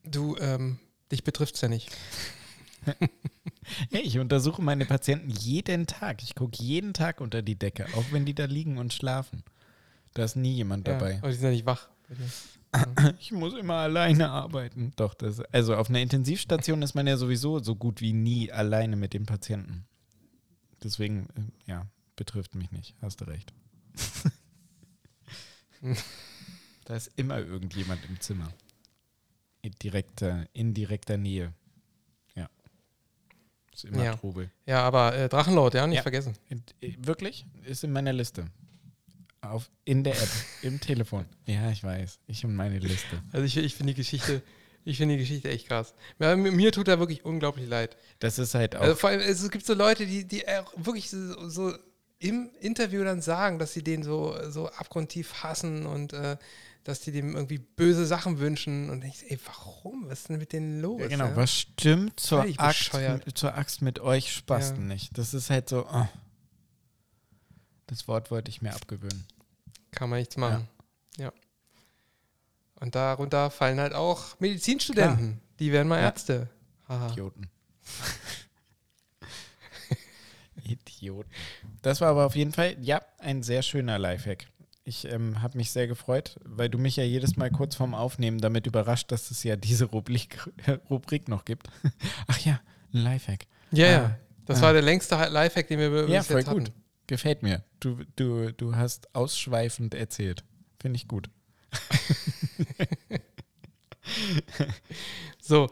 du, ähm, dich betrifft's ja nicht. Hey, ich untersuche meine Patienten jeden Tag. Ich gucke jeden Tag unter die Decke, auch wenn die da liegen und schlafen. Da ist nie jemand Ja, dabei. aber die sind ja nicht wach. Ich muss immer alleine arbeiten. Doch, das, also auf einer Intensivstation ist man ja sowieso so gut wie nie alleine mit dem Patienten. Deswegen, äh, ja, betrifft mich nicht. Hast du recht. da ist immer irgendjemand im Zimmer. In direkter, in direkter Nähe. Ja. Ist immer Ja. Trubel. Ja, aber äh, Drachenlord, ja, nicht Ja. vergessen. Äh, Wirklich? Ist in meiner Liste. Auf, in der App, im Telefon. Ja, ich weiß. Ich und meine Liste. Also ich, ich finde die Geschichte, ich finde die Geschichte echt krass. Ja, mir, mir tut er wirklich unglaublich leid. Das ist halt auch. Also vor allem, es gibt so Leute, die, die wirklich so, so im Interview dann sagen, dass sie den so, so abgrundtief hassen und äh, dass die dem irgendwie böse Sachen wünschen. Und ich, ey, warum? Was ist denn mit denen los? ja, genau. ja? Was stimmt zur Axt, zur Axt mit euch Spasten Ja. nicht? Das ist halt so. Oh. Das Wort wollte ich mir abgewöhnen. Kann man nichts machen. Ja. Und darunter fallen halt auch Medizinstudenten. Die werden mal. Ärzte. Haha. Idioten. Idioten. Das war aber auf jeden Fall, ja, ein sehr schöner Lifehack. Ich ähm, habe mich sehr gefreut, weil du mich ja jedes Mal kurz vorm Aufnehmen damit überrascht, dass es ja diese Rubrik, Rubrik noch gibt. Ach ja, ein Lifehack. Ja, Ah. ja. Das Ah. war der längste Lifehack, den wir bis Ja, jetzt voll hatten. gut. Gefällt mir. Du, du, du hast ausschweifend erzählt. Finde ich gut. So,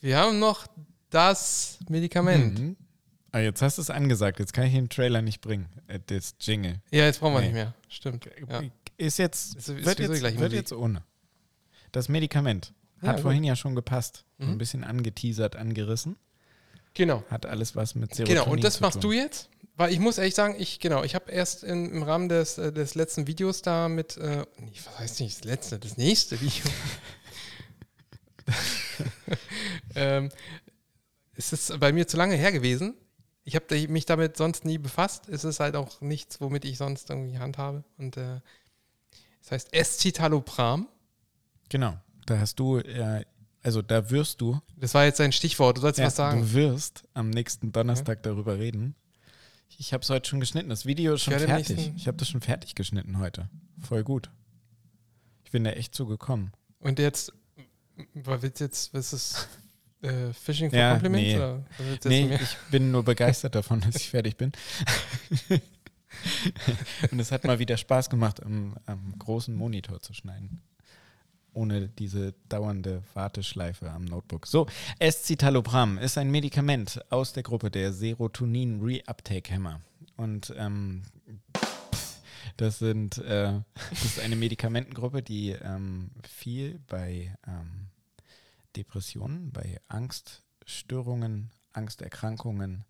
wir haben noch das Medikament. Mhm. Ah, jetzt hast du es angesagt. Jetzt kann ich den Trailer nicht bringen. Äh, das Jingle. Ja, jetzt brauchen wir Nee. nicht mehr. Stimmt. Ja. Ist jetzt, Ist- ist wird, jetzt, wird Musik. jetzt ohne. Das Medikament Ja, hat gut. vorhin ja schon gepasst. Mhm. ein bisschen angeteasert, angerissen. Genau. Hat alles was mit Serotonin Genau, und das machst du jetzt? Weil ich muss ehrlich sagen, ich, genau, ich habe erst in, im Rahmen des, äh, des letzten Videos da mit, äh, was heißt nicht das letzte, das nächste Video. ähm, es ist bei mir zu lange her gewesen. Ich habe mich damit sonst nie befasst. Es ist halt auch nichts, womit ich sonst irgendwie handhabe. Und äh, das heißt Escitalopram. Genau. Da hast du, äh, also da wirst du, Das war jetzt ein Stichwort. Du sollst ja, was sagen. du wirst am nächsten Donnerstag darüber reden. Ich habe es heute schon geschnitten. Das Video ist schon im fertig. nächsten- Ich habe das schon fertig geschnitten heute. Voll gut. Ich bin da echt zugekommen. Und jetzt, was willst du jetzt, was ist? Äh, Fishing for Ja, Compliments? nee. Oder Nee, ich bin nur begeistert davon, dass ich fertig bin. Und es hat mal wieder Spaß gemacht, am, am großen Monitor zu schneiden. Ohne diese dauernde Warteschleife am Notebook. So, Escitalopram ist ein Medikament aus der Gruppe der Serotonin Reuptake Hämmer. Und ähm, das sind äh, das ist eine Medikamentengruppe, die ähm, viel bei ähm, Depressionen, bei Angststörungen, Angsterkrankungen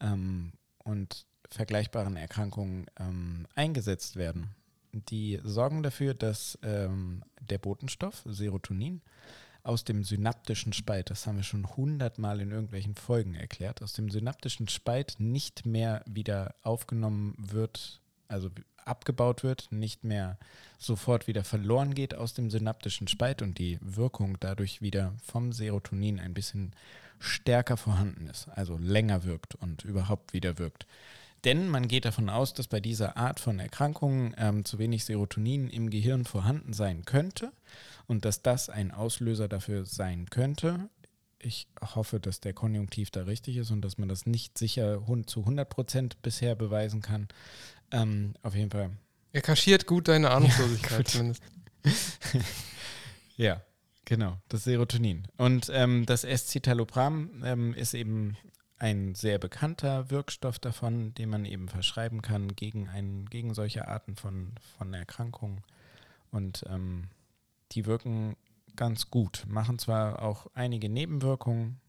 ähm, und vergleichbaren Erkrankungen ähm, eingesetzt werden. Die sorgen dafür, dass ähm, der Botenstoff Serotonin aus dem synaptischen Spalt, das haben wir schon hundertmal in irgendwelchen Folgen erklärt, aus dem synaptischen Spalt nicht mehr wieder aufgenommen wird, also abgebaut wird, nicht mehr sofort wieder verloren geht aus dem synaptischen Spalt und die Wirkung dadurch wieder vom Serotonin ein bisschen stärker vorhanden ist, also länger wirkt und überhaupt wieder wirkt. Denn man geht davon aus, dass bei dieser Art von Erkrankungen ähm, zu wenig Serotonin im Gehirn vorhanden sein könnte und dass das ein Auslöser dafür sein könnte. Ich hoffe, dass der Konjunktiv da richtig ist und dass man das nicht sicher zu 100 Prozent bisher beweisen kann. Ähm, auf jeden Fall Er kaschiert gut deine Ahnungslosigkeit gut. zumindest. Ja, genau, das Serotonin. Und ähm, das Escitalopram ähm, ist eben ein sehr bekannter Wirkstoff davon, den man eben verschreiben kann gegen, ein, gegen solche Arten von, von Erkrankungen. Und ähm, die wirken ganz gut, machen zwar auch einige Nebenwirkungen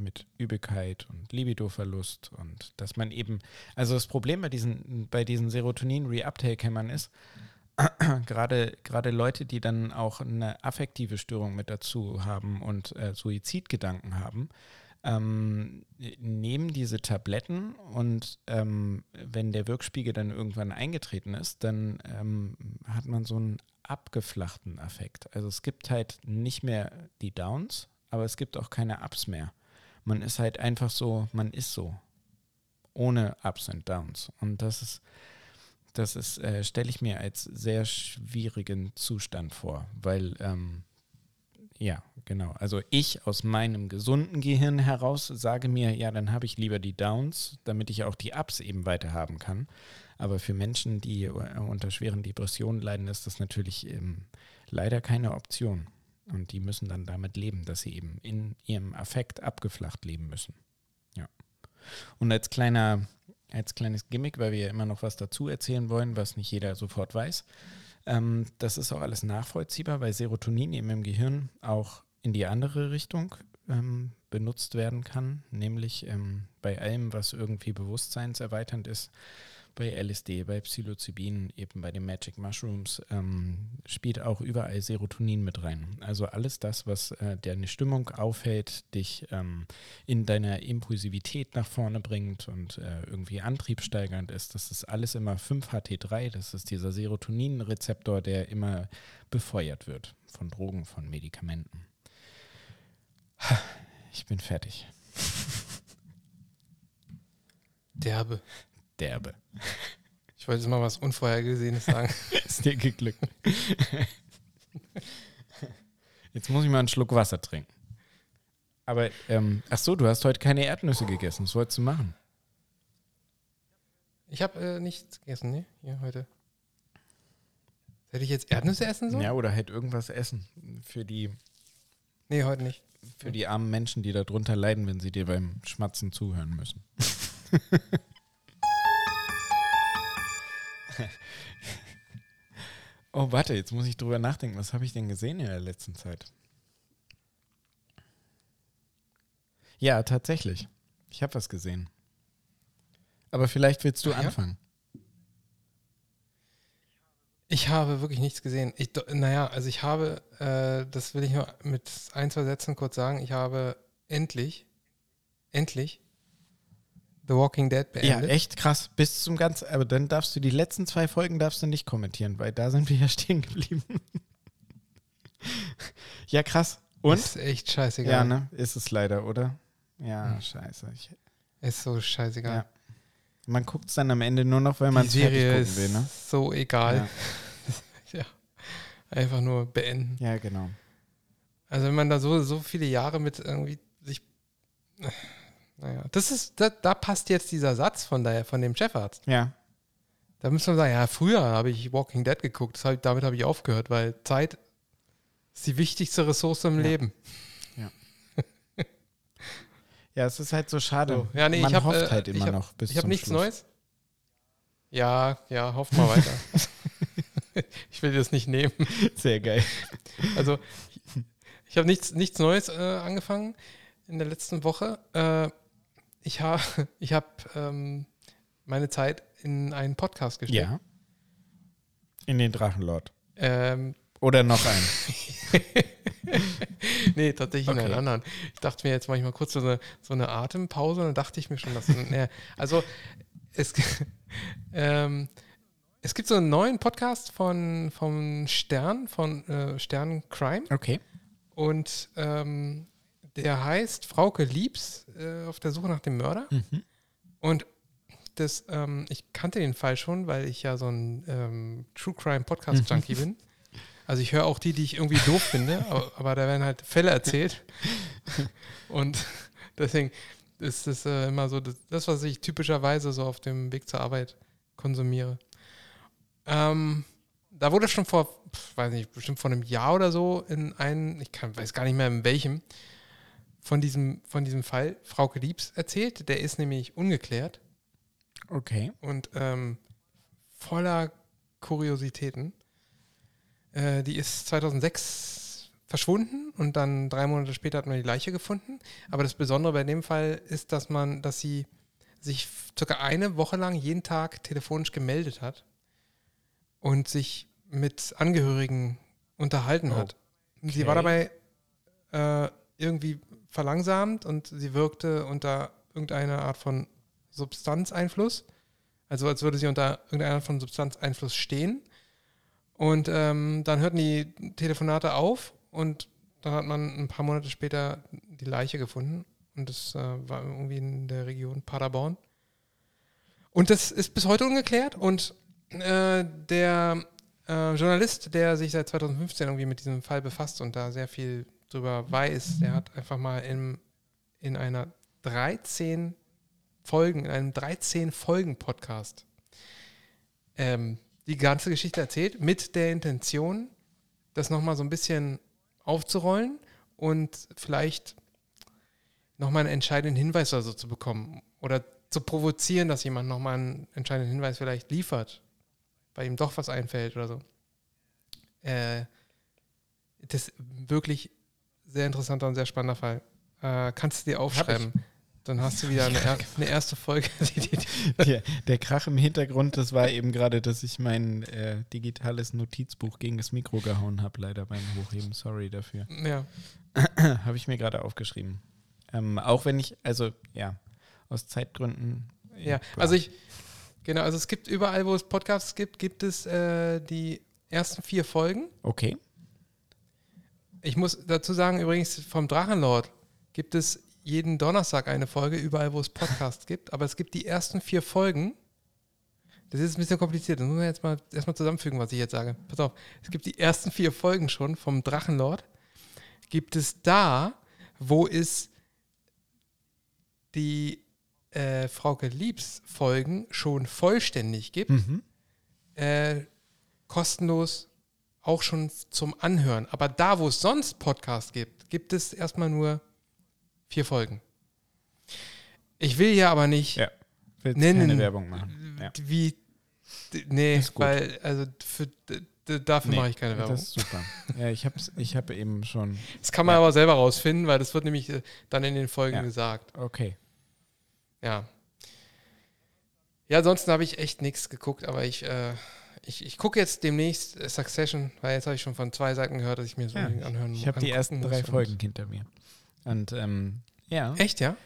mit Übelkeit und Libidoverlust und dass man eben, also das Problem bei diesen, bei diesen Serotonin-Reuptake-Hämmern ist, gerade gerade Leute, die dann auch eine affektive Störung mit dazu haben und äh, Suizidgedanken haben, ähm, nehmen diese Tabletten und ähm, wenn der Wirkspiegel dann irgendwann eingetreten ist, dann ähm, hat man so einen abgeflachten Effekt. Also es gibt halt nicht mehr die Downs, aber es gibt auch keine Ups mehr. Man ist halt einfach so, man ist so. Ohne Ups und Downs. Und das ist, das ist, äh, stelle ich mir als sehr schwierigen Zustand vor, weil ähm, ja, genau. Also ich aus meinem gesunden Gehirn heraus sage mir, ja, dann habe ich lieber die Downs, damit ich auch die Ups eben weiter haben kann. Aber für Menschen, die unter schweren Depressionen leiden, ist das natürlich ähm, leider keine Option. Und die müssen dann damit leben, dass sie eben in ihrem Affekt abgeflacht leben müssen. Ja. Und als kleiner, als kleines Gimmick, weil wir ja immer noch was dazu erzählen wollen, was nicht jeder sofort weiß, ähm, das ist auch alles nachvollziehbar, weil Serotonin eben im Gehirn auch in die andere Richtung ähm, benutzt werden kann, nämlich ähm, bei allem, was irgendwie bewusstseinserweiternd ist, bei LSD, bei Psilocybin, eben bei den Magic Mushrooms, ähm, spielt auch überall Serotonin mit rein. Also alles das, was äh, deine Stimmung aufhält, dich ähm, in deiner Impulsivität nach vorne bringt und äh, irgendwie antriebssteigernd ist, das ist alles immer 5-HT3, das ist dieser Serotonin-Rezeptor, der immer befeuert wird von Drogen, von Medikamenten. Ich bin fertig. Derbe. Derbe. Ich wollte jetzt mal was Unvorhergesehenes sagen. Ist dir geglückt. Jetzt muss ich mal einen Schluck Wasser trinken. Aber, ähm, ach so, du hast heute keine Erdnüsse gegessen. Was wolltest du machen? Ich habe äh, nichts gegessen, ne? Hier heute. Hätte ich jetzt Erdnüsse essen sollen? Ja, oder halt irgendwas essen. Für die, Nee, heute nicht. für die armen Menschen, die darunter leiden, wenn sie dir beim Schmatzen zuhören müssen. oh, warte, jetzt muss ich drüber nachdenken. Was habe ich denn gesehen in der letzten Zeit? Ja, tatsächlich. Ich habe was gesehen. Aber vielleicht willst du Ach ja? anfangen. Ich habe wirklich nichts gesehen. Ich, naja, also ich habe, äh, das will ich nur mit ein, zwei Sätzen kurz sagen, ich habe endlich, endlich The Walking Dead Ja, beendet. echt krass. Bis zum ganz, aber dann darfst du die letzten zwei Folgen darfst du nicht kommentieren, weil da sind wir ja stehen geblieben. ja, krass. Und? Ist echt scheißegal. Ja, ne? Ist es leider, oder? Ja, Hm. scheiße. Ich, Ist so scheißegal. Ja. man guckt es dann am Ende nur noch, weil man es fertig Serie gucken ist will, ne? so egal. Ja. Einfach nur beenden. Ja, genau. Also wenn man da so, so viele Jahre mit irgendwie sich. Naja, das ist, da, da passt jetzt dieser Satz von, der, von dem Chefarzt. Ja. Da müsste man sagen, ja, früher habe ich Walking Dead geguckt, hab, damit habe ich aufgehört, weil Zeit ist die wichtigste Ressource im Ja. Leben. Ja, es ist halt so schade. So. Ja, nee, man ich hab, hofft äh, halt ich immer hab- noch bis ich habe nichts Schluss. Neues. Ja, ja, hoff mal weiter. ich will das nicht nehmen. Sehr geil. Also, ich habe nichts, nichts Neues äh, angefangen in der letzten Woche. Äh, ich habe ich hab, ähm, meine Zeit in einen Podcast gesteckt. Ja. In den Drachenlord. Ähm, Oder noch einen. nee, tatsächlich in Okay. einen anderen. Ich dachte mir jetzt manchmal kurz so eine, so eine Atempause, dann dachte ich mir schon, dass. nee, also, es, ähm, es gibt so einen neuen Podcast von, vom Stern, von äh, Stern Crime. Okay. Und ähm, der heißt Frauke Liebs äh, auf der Suche nach dem Mörder. Mhm. Und das, ähm, ich kannte den Fall schon, weil ich ja so ein ähm, True Crime Podcast Junkie bin. Also ich höre auch die, die ich irgendwie doof finde, aber, aber da werden halt Fälle erzählt. Und deswegen ist das äh, immer so das, das, was ich typischerweise so auf dem Weg zur Arbeit konsumiere. Ähm, da wurde schon vor, weiß nicht, bestimmt vor einem Jahr oder so in einen, ich kann, weiß gar nicht mehr in welchem, von diesem, von diesem Fall Frauke Liebs erzählt. Der ist nämlich ungeklärt Okay. und ähm, voller Kuriositäten. Äh, die ist 2006 verschwunden und dann drei Monate später hat man die Leiche gefunden. Aber das Besondere bei dem Fall ist, dass man, dass sie sich circa eine Woche lang jeden Tag telefonisch gemeldet hat und sich mit Angehörigen unterhalten Oh, hat. Sie war dabei äh, irgendwie verlangsamt und sie wirkte unter irgendeiner Art von Substanzeinfluss. Also als würde sie unter irgendeiner Art von Substanzeinfluss stehen. Und ähm, dann hörten die Telefonate auf und dann hat man ein paar Monate später die Leiche gefunden. Und das äh, war irgendwie in der Region Paderborn. Und das ist bis heute ungeklärt. Und äh, der äh, Journalist, der sich seit 2015 irgendwie mit diesem Fall befasst und da sehr viel drüber weiß, der hat einfach mal in, in einer 13 Folgen, in einem 13 Folgen Podcast ähm, die ganze Geschichte erzählt mit der Intention, das nochmal so ein bisschen aufzurollen und vielleicht nochmal einen entscheidenden Hinweis oder so zu bekommen oder zu provozieren, dass jemand nochmal einen entscheidenden Hinweis vielleicht liefert, weil ihm doch was einfällt oder so. Äh, das wirklich sehr interessanter und sehr spannender Fall. Äh, kannst du dir aufschreiben. Dann hast du wieder eine, er eine erste Folge. der, der, Krach im Hintergrund, das war eben gerade, dass ich mein äh, digitales Notizbuch gegen das Mikro gehauen habe, leider beim Hochheben. Sorry dafür. Ja. habe ich mir gerade aufgeschrieben. Ähm, auch wenn ich, also ja, aus Zeitgründen. Ja, also ich, genau, also es gibt überall, wo es Podcasts gibt, gibt es äh, die ersten vier Folgen. Okay. Ich muss dazu sagen, übrigens, vom Drachenlord gibt es jeden Donnerstag eine Folge, überall, wo es Podcasts gibt. Aber es gibt die ersten vier Folgen. Das ist ein bisschen kompliziert. Das muss man jetzt mal erstmal zusammenfügen, was ich jetzt sage. Pass auf. Es gibt die ersten vier Folgen schon vom Drachenlord. Gibt es da, wo es die äh, Frauke Liebs Folgen schon vollständig gibt. Mhm. Äh, kostenlos auch schon zum Anhören. Aber da, wo es sonst Podcasts gibt, gibt es erstmal nur vier Folgen. Ich will ja aber nicht ja, nennen, keine Werbung machen. Ja. wie, nee, weil, also für, dafür nee, mache ich keine Werbung. Das ist super. Ja, ich habe ich hab eben schon. Das kann man ja. aber selber rausfinden, weil das wird nämlich äh, dann in den Folgen ja. gesagt. Okay. Ja. Ja, ansonsten habe ich echt nichts geguckt, aber ich, äh, ich, ich gucke jetzt demnächst Succession, weil jetzt habe ich schon von zwei Seiten gehört, dass ich mir so ja, anhören muss. Ich habe die ersten drei Folgen hinter mir. Und ähm, ja. Echt, ja?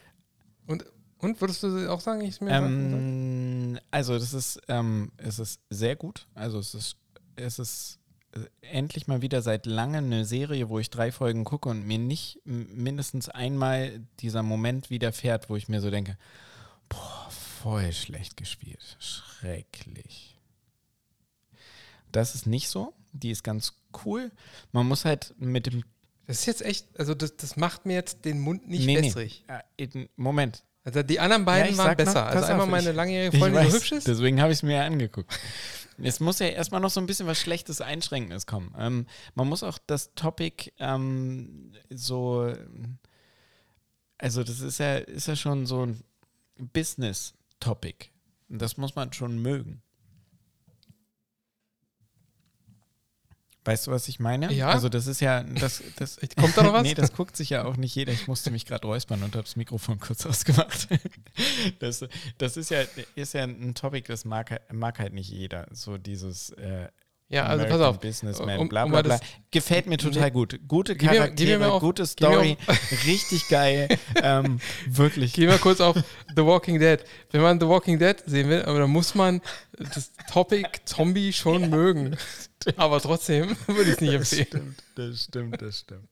Und, und würdest du auch sagen, ich mir ähm, Also, das ist, ähm, es ist sehr gut. Also, es ist, es ist äh, endlich mal wieder seit langem eine Serie, wo ich drei Folgen gucke und mir nicht mindestens einmal dieser Moment widerfährt, wo ich mir so denke, boah, voll schlecht gespielt. Schrecklich. Das ist nicht so. Die ist ganz cool. Man muss halt mit dem das ist jetzt echt, also das, das macht mir jetzt den Mund nicht nee, wässrig. Nee. Moment. Also die anderen beiden ja, waren besser. Noch, also einmal auf, meine langjährige Freundin, die so hübsch ist. Deswegen habe ich es mir ja angeguckt. es muss ja erstmal noch so ein bisschen was Schlechtes, Einschränkendes kommen. Ähm, man muss auch das Topic ähm, so, also das ist ja, ist ja schon so ein Business-Topic. Das muss man schon mögen. Weißt du, was ich meine? Ja. Also das ist ja, das, das kommt da noch was? nee, das guckt sich ja auch nicht jeder. Ich musste mich gerade räuspern und habe das Mikrofon kurz ausgemacht. das, das ist ja, ist ja ein Topic, das mag, mag halt nicht jeder. So dieses äh, ja, also pass auf. Businessman, um, bla bla bla. Gefällt mir total gut. Gute Charaktere, mir, mir gute Story, richtig geil. ähm, wirklich. Gehen wir kurz auf The Walking Dead. Wenn man The Walking Dead sehen will, aber dann muss man das Topic Zombie schon ja. mögen. Aber trotzdem würde ich es nicht empfehlen. Das stimmt, das stimmt, das stimmt.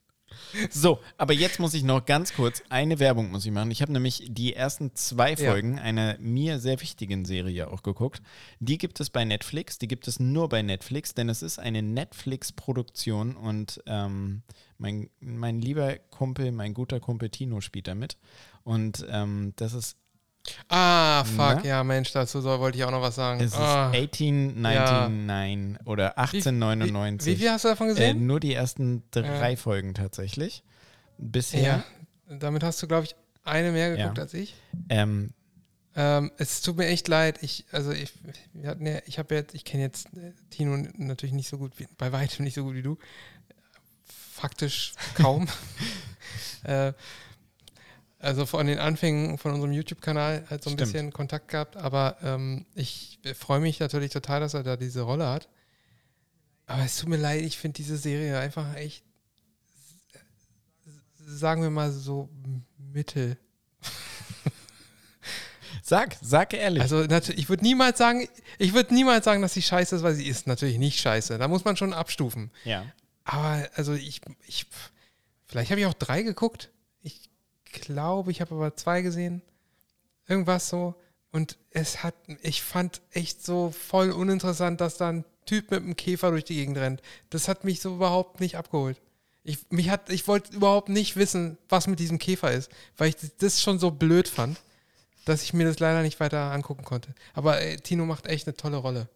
So, aber jetzt muss ich noch ganz kurz eine Werbung muss ich machen. Ich habe nämlich die ersten zwei Folgen ja. einer mir sehr wichtigen Serie auch geguckt. Die gibt es bei Netflix. Die gibt es nur bei Netflix, denn es ist eine Netflix-Produktion und ähm, mein, mein lieber Kumpel, mein guter Kumpel Tino spielt damit. Und ähm, das ist Ah, fuck, Na? ja, Mensch, dazu wollte ich auch noch was sagen. Es ah. ist 1899 ja. oder 1899. Wie, wie, wie, viel hast du davon gesehen? Äh, nur die ersten drei ja. Folgen tatsächlich. Bisher. Ja. Damit hast du, glaube ich, eine mehr geguckt als ich. Ähm, ähm, es tut mir echt leid. Ich, also ich, wir hatten ja, ich habe jetzt, ich kenne jetzt äh, Tino natürlich nicht so gut, wie, bei weitem nicht so gut wie du. Faktisch kaum. äh, also von den Anfängen von unserem YouTube-Kanal halt so ein Stimmt. bisschen Kontakt gehabt, aber ähm, ich freue mich natürlich total, dass er da diese Rolle hat. Aber es tut mir leid, ich finde diese Serie einfach echt, sagen wir mal so, mittel. Sag, sag ehrlich. Also natürlich, ich würde niemals sagen, ich würde niemals sagen, dass sie scheiße ist, weil sie ist natürlich nicht scheiße. Da muss man schon abstufen. ja. Aber also ich, ich vielleicht habe ich auch drei geguckt. Glaube, ich habe aber zwei gesehen. Irgendwas so. Und es hat, ich fand echt so voll uninteressant, dass da ein Typ mit einem Käfer durch die Gegend rennt. Das hat mich so überhaupt nicht abgeholt. Ich, mich hat, ich wollte überhaupt nicht wissen, was mit diesem Käfer ist, weil ich das schon so blöd fand, dass ich mir das leider nicht weiter angucken konnte. Aber äh, Tino macht echt eine tolle Rolle.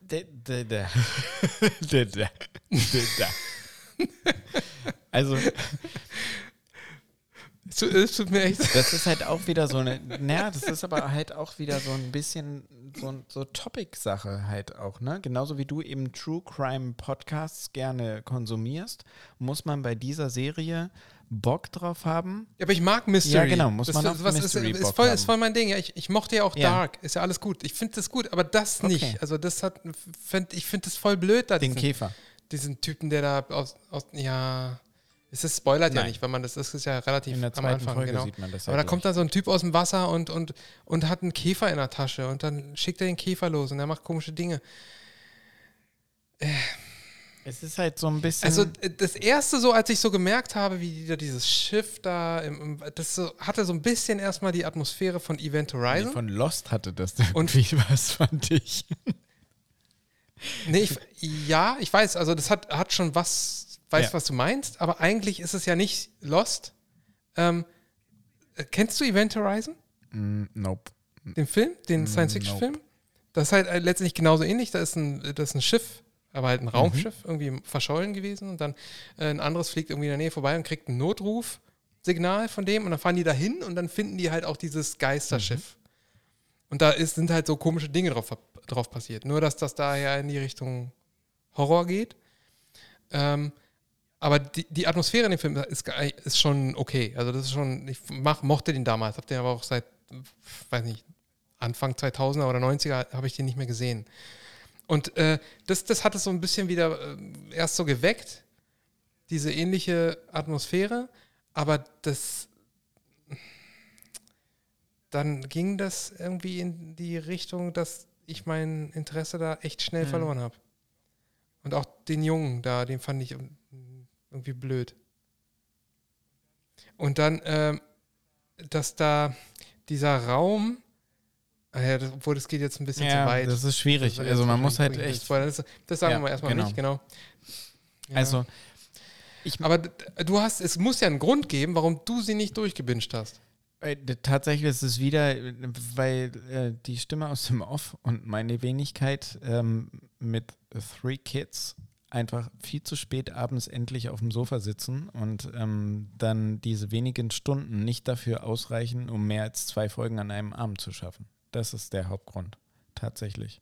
Da, da, da. da, da. Da, da. Also, Es tut, mir echt das ist halt auch wieder so eine, naja, das ist aber halt auch wieder so ein bisschen so, so Topic-Sache halt auch, ne? Genauso wie du eben True Crime Podcasts gerne konsumierst, muss man bei dieser Serie Bock drauf haben. Ja, aber ich mag Mystery. Ja, genau, muss das, man auf was Mystery ist, ist, Bock voll, haben. ist voll mein Ding. Ja, ich, ich mochte ja auch Ja. Dark. Ist ja alles gut. Ich finde das gut, aber das Okay. nicht. Also das hat, find, ich finde das voll blöd, da Den diesen, Käfer. diesen Typen, der da aus, aus ja, es ist spoilert ja Nein. nicht, weil man das, das ist ja relativ In der am Anfang, Folge genau. sieht man das Aber da kommt dann so ein Typ aus dem Wasser und, und, und hat einen Käfer in der Tasche und dann schickt er den Käfer los und er macht komische Dinge. Es ist halt so ein bisschen. Also äh, das erste so, als ich so gemerkt habe, wie da dieses Schiff da, im, das so, hatte so ein bisschen erstmal die Atmosphäre von Event Horizon. von Lost hatte das Und- irgendwie was, fand ich. Nee, ich, ja, ich weiß, also das hat, hat schon was, weiß, Ja. was du meinst, aber eigentlich ist es ja nicht Lost. Ähm, äh, kennst du Event Horizon? Mm, nope. Den Film, den Mm, Science-Fiction-Film? Das ist halt äh, letztendlich genauso ähnlich. Da ist ein, das ist ein Schiff, aber halt ein Raumschiff, irgendwie verschollen gewesen und dann äh, ein anderes fliegt irgendwie in der Nähe vorbei und kriegt ein Notrufsignal von dem und dann fahren die da hin und dann finden die halt auch dieses Geisterschiff. Und da ist, sind halt so komische Dinge drauf, drauf passiert. Nur, dass das daher in die Richtung Horror geht. Ähm, aber die, die Atmosphäre in dem Film ist, ist schon okay. Also das ist schon, ich mach, mochte den damals, hab den aber auch seit, weiß nicht, Anfang 2000er oder 90er habe ich den nicht mehr gesehen. Und äh, das, das hat es so ein bisschen wieder äh, erst so geweckt, diese ähnliche Atmosphäre, aber das dann ging das irgendwie in die Richtung, dass ich mein Interesse da echt schnell Mhm. verloren habe. Und auch den Jungen da, den fand ich irgendwie blöd. Und dann, ähm, dass da dieser Raum, ja, das, obwohl das geht jetzt ein bisschen Ja, zu weit. das ist schwierig. wird Also man muss halt echt. Das, das sagen Ja, wir erstmal genau. nicht, genau. Ja. Also aber d- du hast, es muss ja einen Grund geben, warum du sie nicht durchgebinged hast. Äh, Tatsächlich ist es wieder, äh, weil äh, die Stimme aus dem Off und meine Wenigkeit ähm, mit Three Kids einfach viel zu spät abends endlich auf dem Sofa sitzen und ähm, dann diese wenigen Stunden nicht dafür ausreichen, um mehr als zwei Folgen an einem Abend zu schaffen. Das ist der Hauptgrund. Tatsächlich.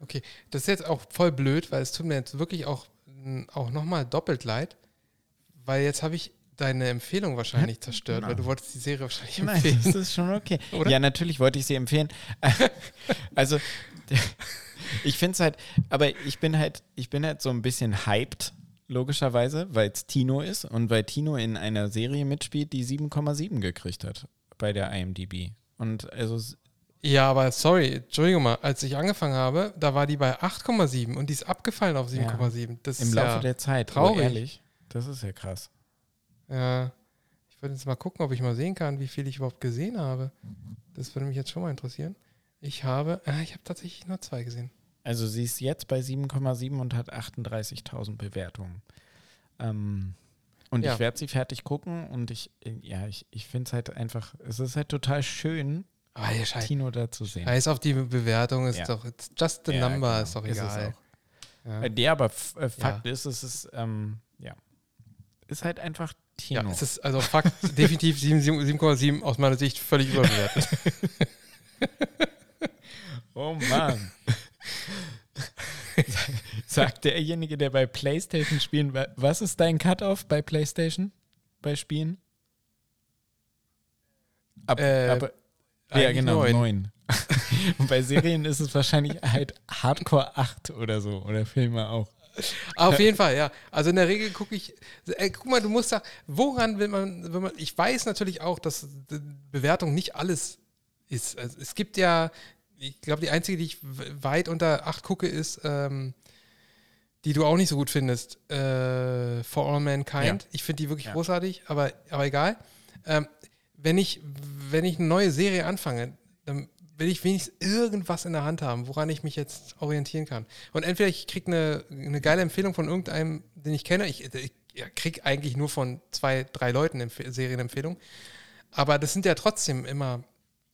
Okay, das ist jetzt auch voll blöd, weil es tut mir jetzt wirklich auch, m, auch nochmal doppelt leid, weil jetzt habe ich deine Empfehlung wahrscheinlich zerstört, weil du wolltest die Serie wahrscheinlich Nein, empfehlen. das ist schon okay. Oder? Ja, natürlich wollte ich sie empfehlen. Also, ich finde es halt, aber ich bin halt, ich bin halt so ein bisschen hyped, logischerweise, weil es Tino ist und weil Tino in einer Serie mitspielt, die 7,7 gekriegt hat bei der IMDb. Und also, Ja, aber sorry, Entschuldigung mal, als ich angefangen habe, da war die bei 8,7 und die ist abgefallen auf 7,7. Das im Laufe ja, der Zeit, traurig. oh, ehrlich, das ist ja krass. ja. Ich würde jetzt mal gucken, ob ich mal sehen kann, wie viel ich überhaupt gesehen habe. Das würde mich jetzt schon mal interessieren. Ich habe, ah, ich habe tatsächlich nur zwei gesehen. Also sie ist jetzt bei 7,7 und hat 38.000 Bewertungen. Ähm, und Ja. ich werde sie fertig gucken und ich, äh, ja, ich, ich finde es halt einfach, es ist halt total schön, Aber scheiß, Tino da zu sehen. scheiß auf die Bewertung, ist Ja. doch, it's just the Ja, number, genau. ist doch Ist egal. auch. Ja. Äh, Ja, aber äh, Fakt ist, es ist, ähm, ja, ist halt einfach Ja, Tino. es ist also Fakt, definitiv 7 7,7 aus meiner Sicht völlig überbewertet. oh Mann. Sagt derjenige, der bei PlayStation spielen, wa- was ist dein Cut-Off bei PlayStation? Bei Spielen? Ab, Äh, ab, ja, genau, neun. 9. Und bei Serien ist es wahrscheinlich halt Hardcore 8 oder so. Oder Filme auch. Auf jeden Fall, ja. Also in der Regel gucke ich, äh, guck mal, du musst da, woran will man, will man, ich weiß natürlich auch, dass Bewertung nicht alles ist. Also es gibt ja, ich glaube, die einzige, die ich weit unter 8 gucke, ist, ähm, die du auch nicht so gut findest, äh, For All Mankind. Ja. Ich finde die wirklich Ja. großartig, aber, aber egal. Ähm, wenn, ich, wenn ich eine neue Serie anfange, dann will ich wenigstens irgendwas in der Hand haben, woran ich mich jetzt orientieren kann. Und entweder ich kriege eine, eine geile Empfehlung von irgendeinem, den ich kenne. Ich, ich ja, kriege eigentlich nur von zwei, drei Leuten Empf Serienempfehlungen. Aber das sind ja trotzdem immer,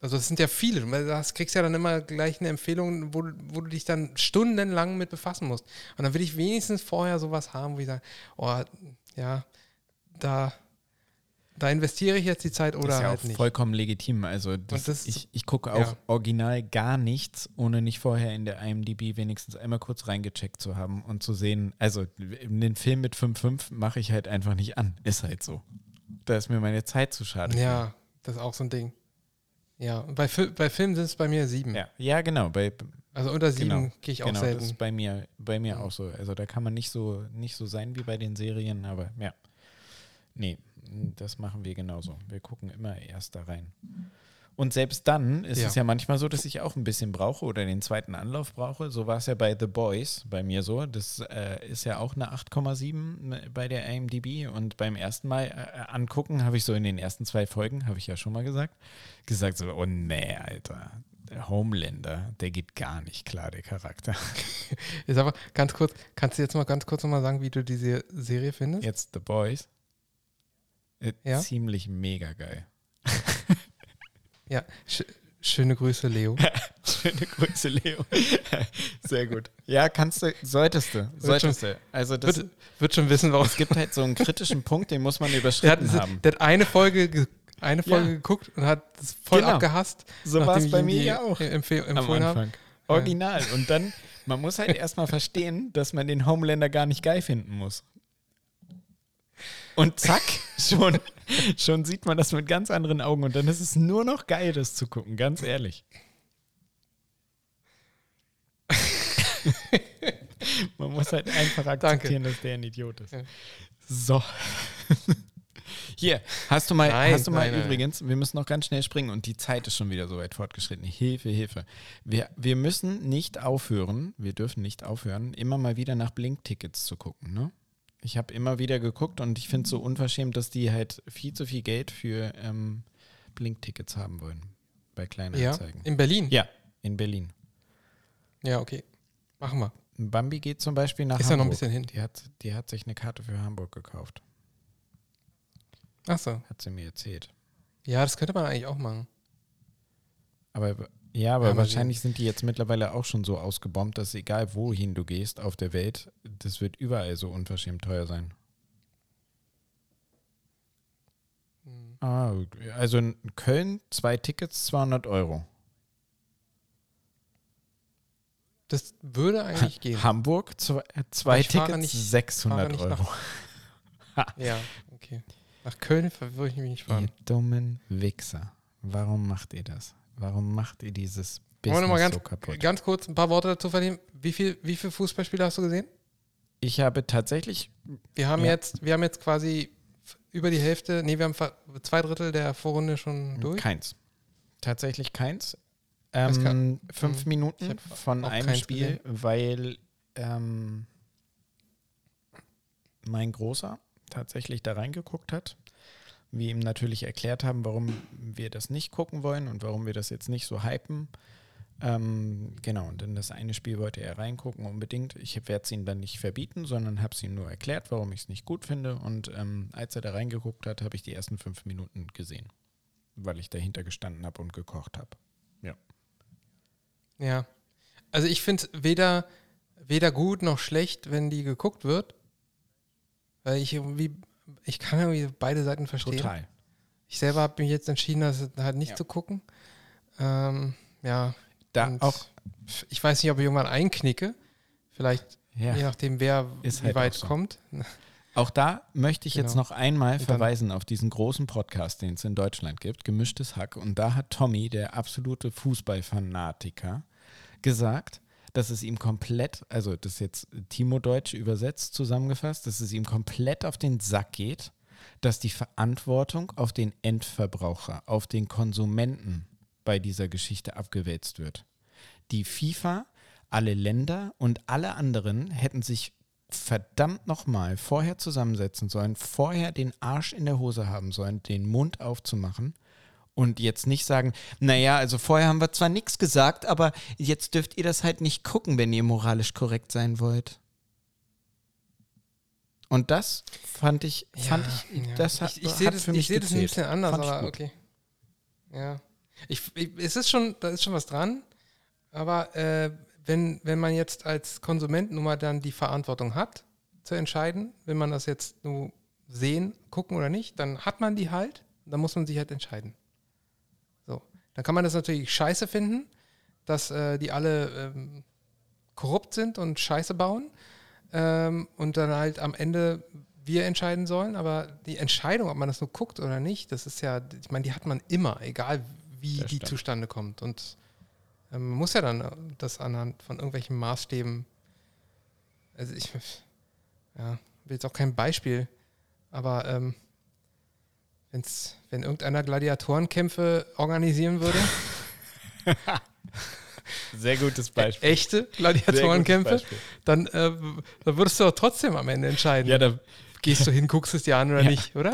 also das sind ja viele. Du das kriegst ja dann immer gleich eine Empfehlung, wo, du- wo du dich dann stundenlang mit befassen musst. Und dann will ich wenigstens vorher sowas haben, wo ich sage, oh, ja, da, da investiere ich jetzt die Zeit oder das ist ja halt auch nicht. vollkommen legitim. Also das, das- ich, ich gucke auch ja. original gar nichts, ohne nicht vorher in der IMDb wenigstens einmal kurz reingecheckt zu haben und zu sehen, also den Film mit 5.5 mache ich halt einfach nicht an. Ist halt so. Da ist mir meine Zeit zu schade. Ja, das ist auch so ein Ding. Ja, bei, bei Filmen sind es bei mir sieben. Ja, ja genau. Bei, Also unter sieben Genau, gehe ich auch genau, das selten. ist bei mir, bei mir auch so. Also da kann man nicht so, nicht so sein wie bei den Serien, aber ja. Nee, das machen wir genauso. Wir gucken immer erst da rein. Und selbst dann ist Ja. es ja manchmal so, dass ich auch ein bisschen brauche oder den zweiten Anlauf brauche. So war es ja bei The Boys bei mir so. Das äh, ist ja auch eine 8,7 bei der IMDb. Und beim ersten Mal äh, angucken habe ich so in den ersten zwei Folgen, habe ich ja schon mal gesagt, gesagt so, oh nee, Alter. Der Homelander, der geht gar nicht klar, der Charakter. Ist aber ganz kurz, kannst du jetzt mal ganz kurz nochmal sagen, wie du diese Serie findest? Jetzt The Boys. Äh, Ja? Ziemlich mega geil. Ja, sch schöne Grüße, Leo. Schöne Grüße, Leo. Sehr gut. Ja, kannst du, solltest du, solltest du. Also das, Wird, wird schon wissen, warum. es gibt halt so einen kritischen Punkt, den muss man Der hat, überschritten haben. der hat eine Folge, ge- eine Folge Ja. geguckt und hat es voll Genau. abgehasst. So war es bei mir ja auch am empfohlen habe. Anfang. Original. Und dann, man muss halt erstmal verstehen, dass man den Homelander gar nicht geil finden muss. Und zack, schon, schon sieht man das mit ganz anderen Augen. Und dann ist es nur noch geil, das zu gucken, ganz ehrlich. man muss halt einfach akzeptieren, dass der ein Idiot ist. Ja. So. Hier, hast du mal, Nein, hast du mal nein, nein. übrigens, wir müssen noch ganz schnell springen und die Zeit ist schon wieder so weit fortgeschritten. Hilfe, Hilfe. Wir, wir müssen nicht aufhören, wir dürfen nicht aufhören, immer mal wieder nach Blink-Tickets zu gucken. Ne? Ich habe immer wieder geguckt und ich finde es so unverschämt, dass die halt viel zu viel Geld für ähm, Blink-Tickets haben wollen bei kleinen Ja, Anzeigen. in Berlin. Ja, in Berlin. Ja, okay. Machen wir. Bambi geht zum Beispiel nach Ist ja Hamburg. noch ein bisschen hin. Die hat, die hat sich eine Karte für Hamburg gekauft, Achso. hat sie mir erzählt. Ja, das könnte man eigentlich auch machen. Aber ja, aber wahrscheinlich sind die jetzt mittlerweile auch schon so ausgebombt, dass egal wohin du gehst auf der Welt, das wird überall so unverschämt teuer sein. Hm. Ah, also in Köln zwei Tickets 200 Euro. Das würde eigentlich gehen. Hamburg zwei, äh, zwei Tickets nicht- fahre 600 nicht Euro. Ja, okay. Nach Köln würde ich mich nicht fahren. Ihr dummen Wichser. Warum macht ihr das? Warum macht ihr dieses noch mal Business ganz, so kaputt? ganz kurz ein paar Worte dazu verlieren? Wie viel, wie viele Fußballspiele hast du gesehen? Ich habe tatsächlich Wir haben Ja. jetzt, wir haben jetzt quasi über die Hälfte, nee, wir haben zwei Drittel der Vorrunde schon durch. Keins. Tatsächlich keins. Ähm, kann- fünf hm, Minuten von einem Spiel, weil ähm, mein Großer tatsächlich da reingeguckt hat. Wir ihm natürlich erklärt haben, warum wir das nicht gucken wollen und warum wir das jetzt nicht so hypen. Ähm, genau, und in das eine Spiel wollte er reingucken unbedingt. Ich werde es ihm dann nicht verbieten, sondern habe es ihm nur erklärt, warum ich es nicht gut finde. Und ähm, als er da reingeguckt hat, habe ich die ersten fünf Minuten gesehen, weil ich dahinter gestanden habe und gekocht habe. Ja. Also ich finde es weder, weder gut noch schlecht, wenn die geguckt wird. Weil ich irgendwie, ich kann irgendwie beide Seiten verstehen. Total. Ich selber habe mich jetzt entschieden, das halt nicht Ja. zu gucken. Ähm, ja. Da auch, Ich weiß nicht, ob ich irgendwann einknicke. Vielleicht, ja. je nachdem, wer Ist wie halt weit auch so. kommt. Auch da möchte ich jetzt Genau. noch einmal Und verweisen auf diesen großen Podcast, den es in Deutschland gibt, Gemischtes Hack. Und da hat Tommy, der absolute Fußballfanatiker, gesagt, dass es ihm komplett, also das ist jetzt Timo-Deutsch übersetzt zusammengefasst, dass es ihm komplett auf den Sack geht, dass die Verantwortung auf den Endverbraucher, auf den Konsumenten bei dieser Geschichte abgewälzt wird. Die FIFA, alle Länder und alle anderen hätten sich verdammt nochmal vorher zusammensetzen sollen, vorher den Arsch in der Hose haben sollen, den Mund aufzumachen und jetzt nicht sagen, naja, also vorher haben wir zwar nichts gesagt, aber jetzt dürft ihr das halt nicht gucken, wenn ihr moralisch korrekt sein wollt. Und das fand ich, fand ich, ja. das hat, ich, ich hat sehe das, für mich ich seh das ein bisschen anders, Fand aber okay. Ja. Ich, ich, es ist schon, da ist schon was dran, aber äh, wenn, wenn man jetzt als Konsument nun mal dann die Verantwortung hat, zu entscheiden, wenn man das jetzt nur sehen, gucken oder nicht, dann hat man die halt, dann muss man sich halt entscheiden. Dann kann man das natürlich scheiße finden, dass äh, die alle ähm, korrupt sind und Scheiße bauen ähm, und dann halt am Ende wir entscheiden sollen, aber die Entscheidung, ob man das nur guckt oder nicht, das ist ja, ich meine, die hat man immer, egal wie Das die stimmt. zustande kommt. Und ähm, man muss ja dann äh, das anhand von irgendwelchen Maßstäben, also ich, ja, will jetzt auch kein Beispiel, aber ähm, wenn's, wenn irgendeiner Gladiatorenkämpfe organisieren würde, Sehr gutes Beispiel. echte Gladiatorenkämpfe, dann, äh, dann würdest du doch trotzdem am Ende entscheiden. Ja, da, Gehst du hin, guckst es dir an oder Ja. nicht, oder?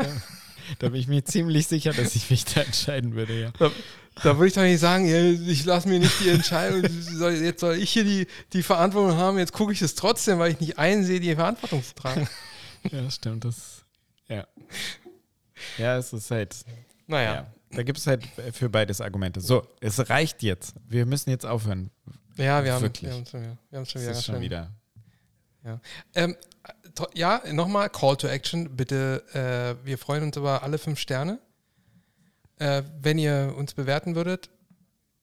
da bin ich mir ziemlich sicher, dass ich mich da entscheiden würde, ja. Da, da würde ich doch nicht sagen, ja, ich lasse mir nicht die Entscheidung, jetzt soll ich hier die, die Verantwortung haben, jetzt gucke ich es trotzdem, weil ich nicht einsehe, die Verantwortung zu tragen. Ja, stimmt. Das, ja. Ja, es ist halt. Naja, Ja. Da gibt es halt für beides Argumente. So, es reicht jetzt. Wir müssen jetzt aufhören. ja, wir haben Wirklich. wir haben schon wieder. Wir haben schon Es wieder, ist schon wieder. Ähm, to- ja, nochmal Call to Action. Bitte, äh, wir freuen uns über alle fünf Sterne. Äh, wenn ihr uns bewerten würdet,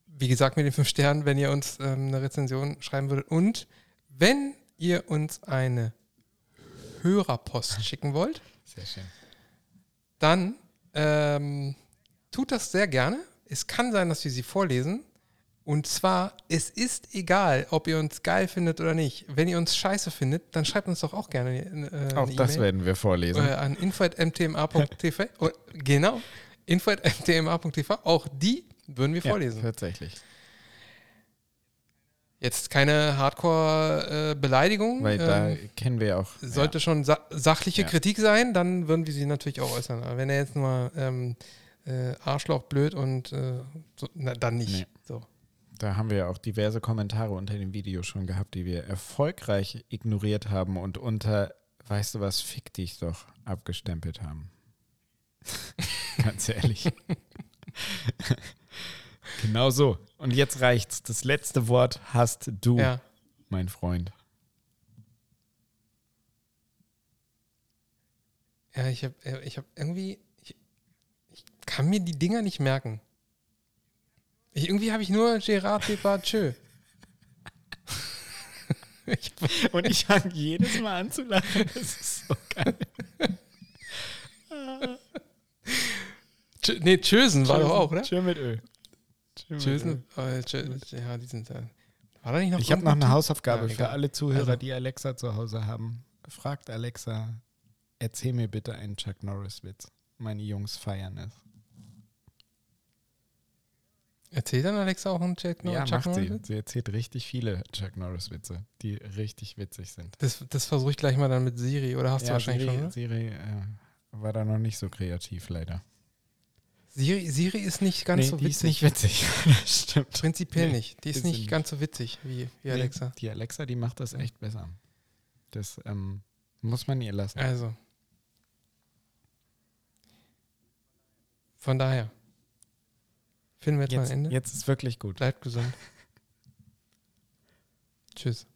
wie gesagt mit den fünf Sternen, wenn ihr uns ähm, eine Rezension schreiben würdet und wenn ihr uns eine Hörerpost schicken wollt, Sehr schön. Dann ähm, tut das sehr gerne. Es kann sein, dass wir sie vorlesen. Und zwar, es ist egal, ob ihr uns geil findet oder nicht. Wenn ihr uns scheiße findet, dann schreibt uns doch auch gerne äh, Auch das E-Mail werden wir vorlesen. äh, an info.mtma.tv. Oh, genau, info.mtma.tv. Auch die würden wir ja, vorlesen. tatsächlich. Jetzt keine Hardcore-Beleidigung. Weil da ähm, kennen wir ja auch. sollte schon sa sachliche Ja. Kritik sein, dann würden wir sie natürlich auch äußern. Aber wenn er jetzt nur ähm, äh, Arschloch, blöd und äh, so, na, dann nicht. Nee. So. ja, da haben wir ja auch diverse Kommentare unter dem Video schon gehabt, die wir erfolgreich ignoriert haben und unter, weißt du was, fick dich doch, abgestempelt haben. Ganz ehrlich. genau so. Und jetzt reicht's. Das letzte Wort hast du, Ja. mein Freund. Ja, ich habe ich hab irgendwie, ich, ich kann mir die Dinger nicht merken. Ich, irgendwie habe ich nur Gérard Depardieu. ich, Und ich fange jedes Mal an zu lachen. Das ist so geil. Nee, Tschösen war doch auch, oder? Tschö mit Ö. Ö. Tschösen, äh, ja, die sind da. War da nicht noch Ich habe noch eine? Hausaufgabe Ja, für alle Zuhörer, Also. die Alexa zu Hause haben. Fragt Alexa, erzähl mir bitte einen Chuck Norris-Witz. Meine Jungs feiern es. Erzählt dann Alexa auch einen Nor ja, Chuck macht sie. Norris? Sie erzählt richtig viele Chuck Norris-Witze, die richtig witzig sind. Das, das versuche ich gleich mal dann mit Siri, oder hast du ja, wahrscheinlich Siri, schon, oder? Siri äh, war da noch nicht so kreativ, leider. Siri, Siri ist nicht ganz nee, so die ist witzig. nicht witzig. stimmt. Prinzipiell Nee, nicht. Die ist nicht ganz so witzig wie, wie Nee, Alexa. Die Alexa, die macht das echt besser. Das ähm, muss man ihr lassen. Also. Von daher. Finden wir jetzt, mal Jetzt, ein Ende. jetzt ist wirklich gut. Bleibt gesund. Tschüss.